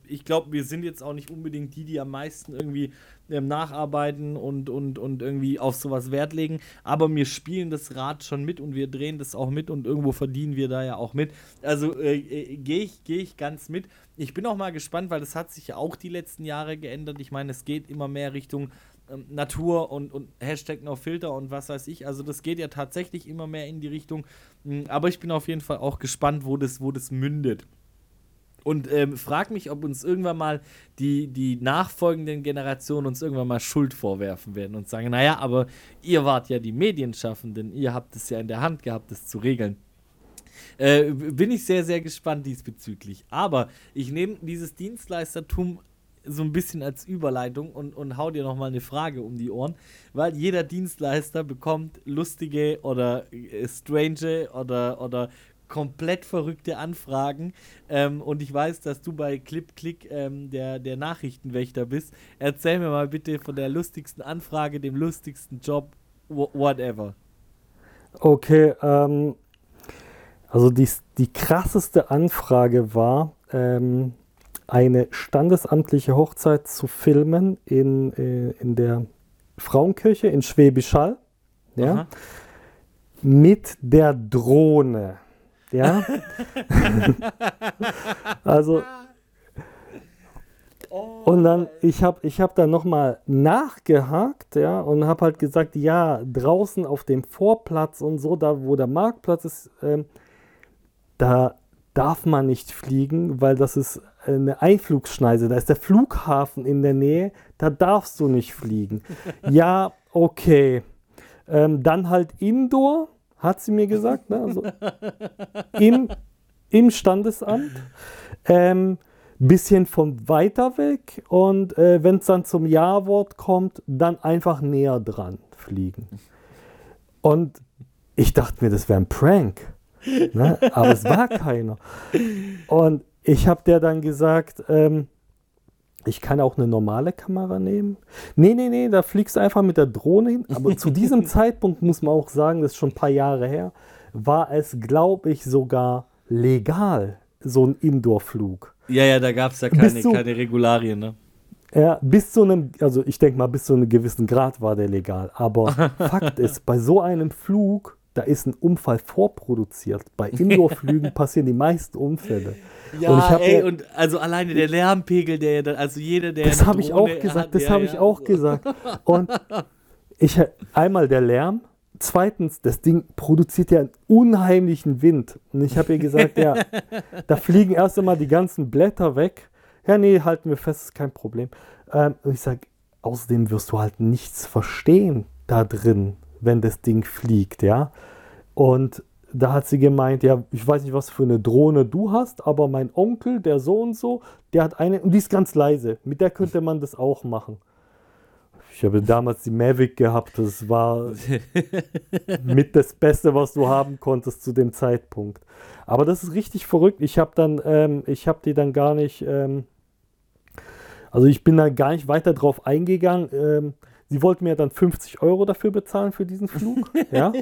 Speaker 1: ich glaube, wir sind jetzt auch nicht unbedingt die, die am meisten irgendwie ähm, nacharbeiten und, und, und irgendwie auf sowas Wert legen. Aber wir spielen das Rad schon mit und wir drehen das auch mit und irgendwo verdienen wir da ja auch mit. Also äh, äh, gehe ich, geh ich ganz mit. Ich bin auch mal gespannt, weil das hat sich ja auch die letzten Jahre geändert. Ich meine, es geht immer mehr Richtung ähm, Natur und, und Hashtag No Filter und was weiß ich. Also das geht ja tatsächlich immer mehr in die Richtung. Hm, aber ich bin auf jeden Fall auch gespannt, wo das, wo das mündet. Und ähm, frag mich, ob uns irgendwann mal die, die nachfolgenden Generationen uns irgendwann mal Schuld vorwerfen werden und sagen, naja, aber ihr wart ja die Medienschaffenden, ihr habt es ja in der Hand gehabt, das zu regeln. Äh, bin ich sehr, sehr gespannt diesbezüglich. Aber ich nehme dieses Dienstleistertum so ein bisschen als Überleitung und, und hau dir nochmal eine Frage um die Ohren, weil jeder Dienstleister bekommt lustige oder äh, strange oder, oder komplett verrückte Anfragen. Ähm, und ich weiß, dass du bei Clip Click ähm, der, der Nachrichtenwächter bist. Erzähl mir mal bitte von der lustigsten Anfrage, dem lustigsten Job, whatever.
Speaker 2: Okay, ähm, also die, die krasseste Anfrage war, ähm, eine standesamtliche Hochzeit zu filmen in, äh, in der Frauenkirche in Schwäbisch Hall. Ja, mit der Drohne. Ja. [laughs] also. Und dann, ich habe ich hab dann nochmal nachgehakt, ja, und habe halt gesagt, ja, draußen auf dem Vorplatz und so, da wo der Marktplatz ist, ähm, da darf man nicht fliegen, weil das ist eine Einflugschneise, da ist der Flughafen in der Nähe, da darfst du nicht fliegen. [laughs] ja, okay. Ähm, dann halt Indoor, hat sie mir gesagt, ne? also [laughs] im, im Standesamt. Ähm, bisschen von weiter weg und äh, wenn es dann zum Ja-Wort kommt, dann einfach näher dran fliegen. Und ich dachte mir, das wäre ein Prank. Ne? Aber es war keiner. Und ich habe der dann gesagt, ähm, ich kann auch eine normale Kamera nehmen. Nee, nee, nee, da fliegst du einfach mit der Drohne hin. Aber zu diesem [laughs] Zeitpunkt muss man auch sagen, das ist schon ein paar Jahre her, war es, glaube ich, sogar legal, so ein Indoor-Flug.
Speaker 1: Ja, ja, da gab es ja keine, zu, keine Regularien, ne?
Speaker 2: Ja, bis zu einem, also ich denke mal, bis zu einem gewissen Grad war der legal. Aber [laughs] Fakt ist, bei so einem Flug, da ist ein Unfall vorproduziert. Bei [laughs] Indoor-Flügen passieren die meisten Unfälle.
Speaker 1: Ja, und ich ey, und also alleine der Lärmpegel, der dann, also jeder, der.
Speaker 2: Das habe ich auch gesagt, hat, das ja, habe ja. ich auch gesagt. Und ich einmal der Lärm, zweitens, das Ding produziert ja einen unheimlichen Wind. Und ich habe ihr gesagt, ja, [laughs] da fliegen erst einmal die ganzen Blätter weg. Ja, nee, halten wir fest, ist kein Problem. Ähm, und ich sage, außerdem wirst du halt nichts verstehen da drin, wenn das Ding fliegt, ja. Und da hat sie gemeint, ja, ich weiß nicht, was für eine Drohne du hast, aber mein Onkel, der so und so, der hat eine, und die ist ganz leise. Mit der könnte man das auch machen. Ich habe damals die Mavic gehabt. Das war [laughs] mit das Beste, was du haben konntest zu dem Zeitpunkt. Aber das ist richtig verrückt. Ich habe dann, ähm, ich habe die dann gar nicht, ähm, also ich bin da gar nicht weiter drauf eingegangen. Ähm, sie wollten mir dann 50 Euro dafür bezahlen für diesen Flug. [laughs] ja?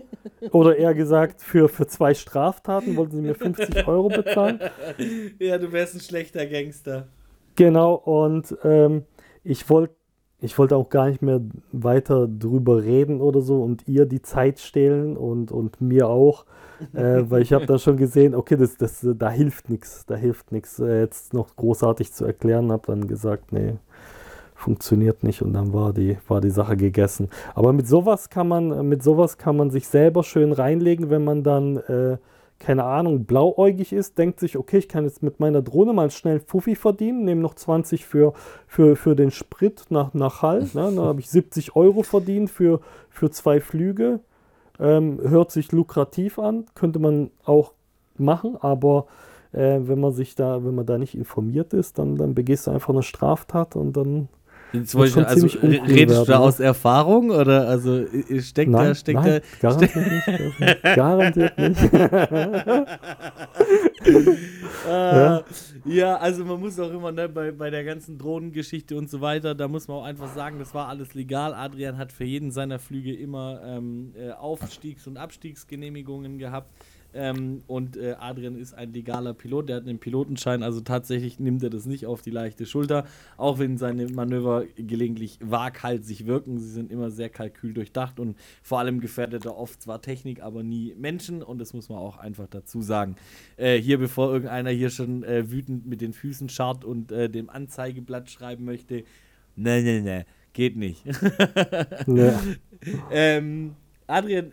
Speaker 2: Oder eher gesagt, für, für zwei Straftaten wollten sie mir 50 Euro bezahlen. [laughs]
Speaker 1: Ja, du wärst ein schlechter Gangster.
Speaker 2: Genau, und ähm, ich wollte ich wollte auch gar nicht mehr weiter drüber reden oder so und ihr die Zeit stehlen und, und mir auch, äh, weil ich habe dann schon gesehen, okay, das, das, da hilft nichts, da hilft nichts, äh, jetzt noch großartig zu erklären, habe dann gesagt, nee, funktioniert nicht und dann war die, war die Sache gegessen. Aber mit sowas kann man, mit sowas kann man sich selber schön reinlegen, wenn man dann äh, keine Ahnung, blauäugig ist, denkt sich, okay, ich kann jetzt mit meiner Drohne mal schnell Fuffi verdienen, nehme noch 20 für, für, für den Sprit nach, nach Hall. Ne? Dann habe ich 70 Euro verdient für, für zwei Flüge. Ähm, hört sich lukrativ an, könnte man auch machen, aber äh, wenn man sich da, wenn man da nicht informiert ist, dann, dann begehst du einfach eine Straftat und dann
Speaker 1: Jetzt wollte ich, also redest du da aus Erfahrung oder also steckt
Speaker 2: nein,
Speaker 1: da steckt
Speaker 2: nein,
Speaker 1: da
Speaker 2: garantiert nicht, [laughs] garantiert nicht.
Speaker 1: äh, [laughs] ja. ja. also man muss auch immer ne, bei, bei der ganzen Drohnengeschichte und so weiter, da muss man auch einfach sagen, das war alles legal. Adrian hat für jeden seiner Flüge immer ähm, äh, Aufstiegs- und Abstiegsgenehmigungen gehabt. Ähm, und äh, Adrian ist ein legaler Pilot, der hat einen Pilotenschein, also tatsächlich nimmt er das nicht auf die leichte Schulter, auch wenn seine Manöver gelegentlich waghalsig wirken. Sie sind immer sehr kalkül durchdacht und vor allem gefährdet er oft zwar Technik, aber nie Menschen und das muss man auch einfach dazu sagen. Äh, hier, bevor irgendeiner hier schon äh, wütend mit den Füßen scharrt und äh, dem Anzeigeblatt schreiben möchte, ne, ne, ne, geht nicht. [laughs] ja. ähm, Adrian,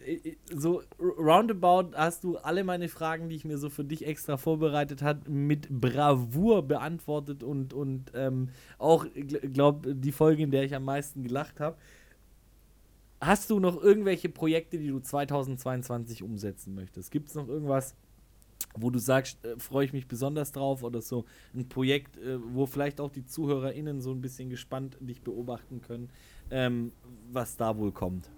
Speaker 1: so roundabout hast du alle meine Fragen, die ich mir so für dich extra vorbereitet habe, mit Bravour beantwortet und, und ähm, auch, glaube die Folge, in der ich am meisten gelacht habe. Hast du noch irgendwelche Projekte, die du 2022 umsetzen möchtest? Gibt es noch irgendwas, wo du sagst, äh, freue ich mich besonders drauf oder so ein Projekt, äh, wo vielleicht auch die ZuhörerInnen so ein bisschen gespannt dich beobachten können, ähm, was da wohl kommt?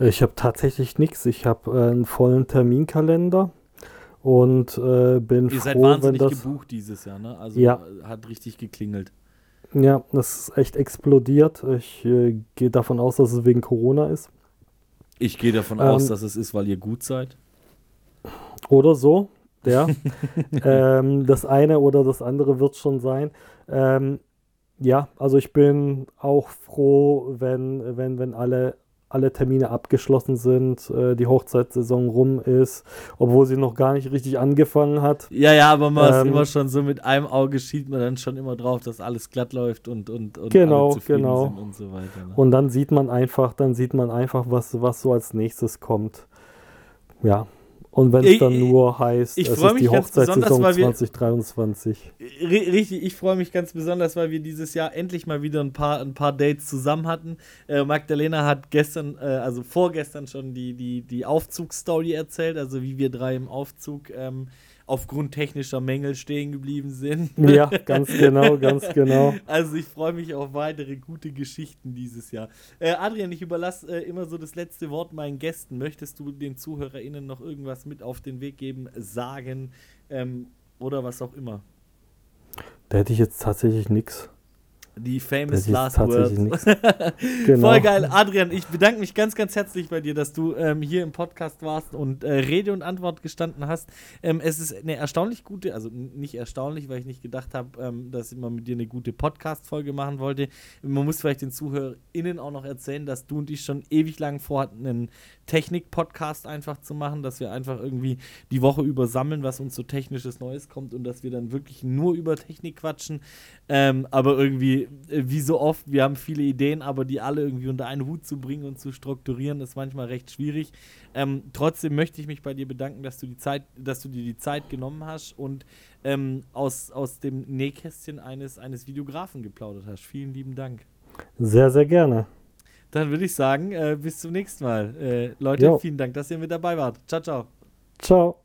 Speaker 2: Ich habe tatsächlich nichts. Ich habe äh, einen vollen Terminkalender und äh, bin
Speaker 1: Ihr
Speaker 2: froh,
Speaker 1: seid wahnsinnig
Speaker 2: wenn das
Speaker 1: gebucht dieses Jahr, ne? Also
Speaker 2: ja.
Speaker 1: hat richtig geklingelt.
Speaker 2: Ja, das ist echt explodiert. Ich äh, gehe davon aus, dass es wegen Corona ist.
Speaker 1: Ich gehe davon ähm, aus, dass es ist, weil ihr gut seid.
Speaker 2: Oder so, ja. [laughs] [laughs] ähm, das eine oder das andere wird schon sein. Ähm, ja, also ich bin auch froh, wenn, wenn, wenn alle alle Termine abgeschlossen sind, äh, die Hochzeitssaison rum ist, obwohl sie noch gar nicht richtig angefangen hat.
Speaker 1: Ja, ja, aber man ähm, ist immer schon so mit einem Auge schielt man dann schon immer drauf, dass alles glatt läuft und, und, und
Speaker 2: genau, alle genau.
Speaker 1: sind und so weiter. Ne?
Speaker 2: Und dann sieht man einfach, dann sieht man einfach, was, was so als nächstes kommt. Ja, und wenn es dann nur heißt,
Speaker 1: ich
Speaker 2: es ist die Hochzeitssaison 2023.
Speaker 1: Richtig, ich freue mich ganz besonders, weil wir dieses Jahr endlich mal wieder ein paar, ein paar Dates zusammen hatten. Äh, Magdalena hat gestern, äh, also vorgestern schon die, die, die Aufzugsstory erzählt, also wie wir drei im Aufzug ähm, aufgrund technischer Mängel stehen geblieben sind.
Speaker 2: Ja, ganz genau, ganz genau. [laughs]
Speaker 1: Also ich freue mich auf weitere gute Geschichten dieses Jahr. Äh, Adrian, ich überlasse äh, immer so das letzte Wort meinen Gästen. Möchtest du den ZuhörerInnen noch irgendwas mit auf den Weg geben, sagen ähm, oder was auch immer?
Speaker 2: Da hätte ich jetzt tatsächlich nichts.
Speaker 1: Die famous last words. [laughs] genau. Voll geil. Adrian, ich bedanke mich ganz, ganz herzlich bei dir, dass du ähm, hier im Podcast warst und äh, Rede und Antwort gestanden hast. Ähm, es ist eine erstaunlich gute, also nicht erstaunlich, weil ich nicht gedacht habe, ähm, dass ich mal mit dir eine gute Podcast-Folge machen wollte. Man muss vielleicht den ZuhörerInnen auch noch erzählen, dass du und ich schon ewig lang vorhatten, einen Technik-Podcast einfach zu machen, dass wir einfach irgendwie die Woche über sammeln, was uns so technisches Neues kommt und dass wir dann wirklich nur über Technik quatschen. Ähm, aber irgendwie äh, wie so oft, wir haben viele Ideen, aber die alle irgendwie unter einen Hut zu bringen und zu strukturieren, ist manchmal recht schwierig. Ähm, trotzdem möchte ich mich bei dir bedanken, dass du die Zeit, dass du dir die Zeit genommen hast und ähm, aus, aus dem Nähkästchen eines, eines Videografen geplaudert hast. Vielen lieben Dank.
Speaker 2: Sehr, sehr gerne.
Speaker 1: Dann würde ich sagen, äh, bis zum nächsten Mal. Äh, Leute, jo. vielen Dank, dass ihr mit dabei wart. Ciao, ciao.
Speaker 2: Ciao.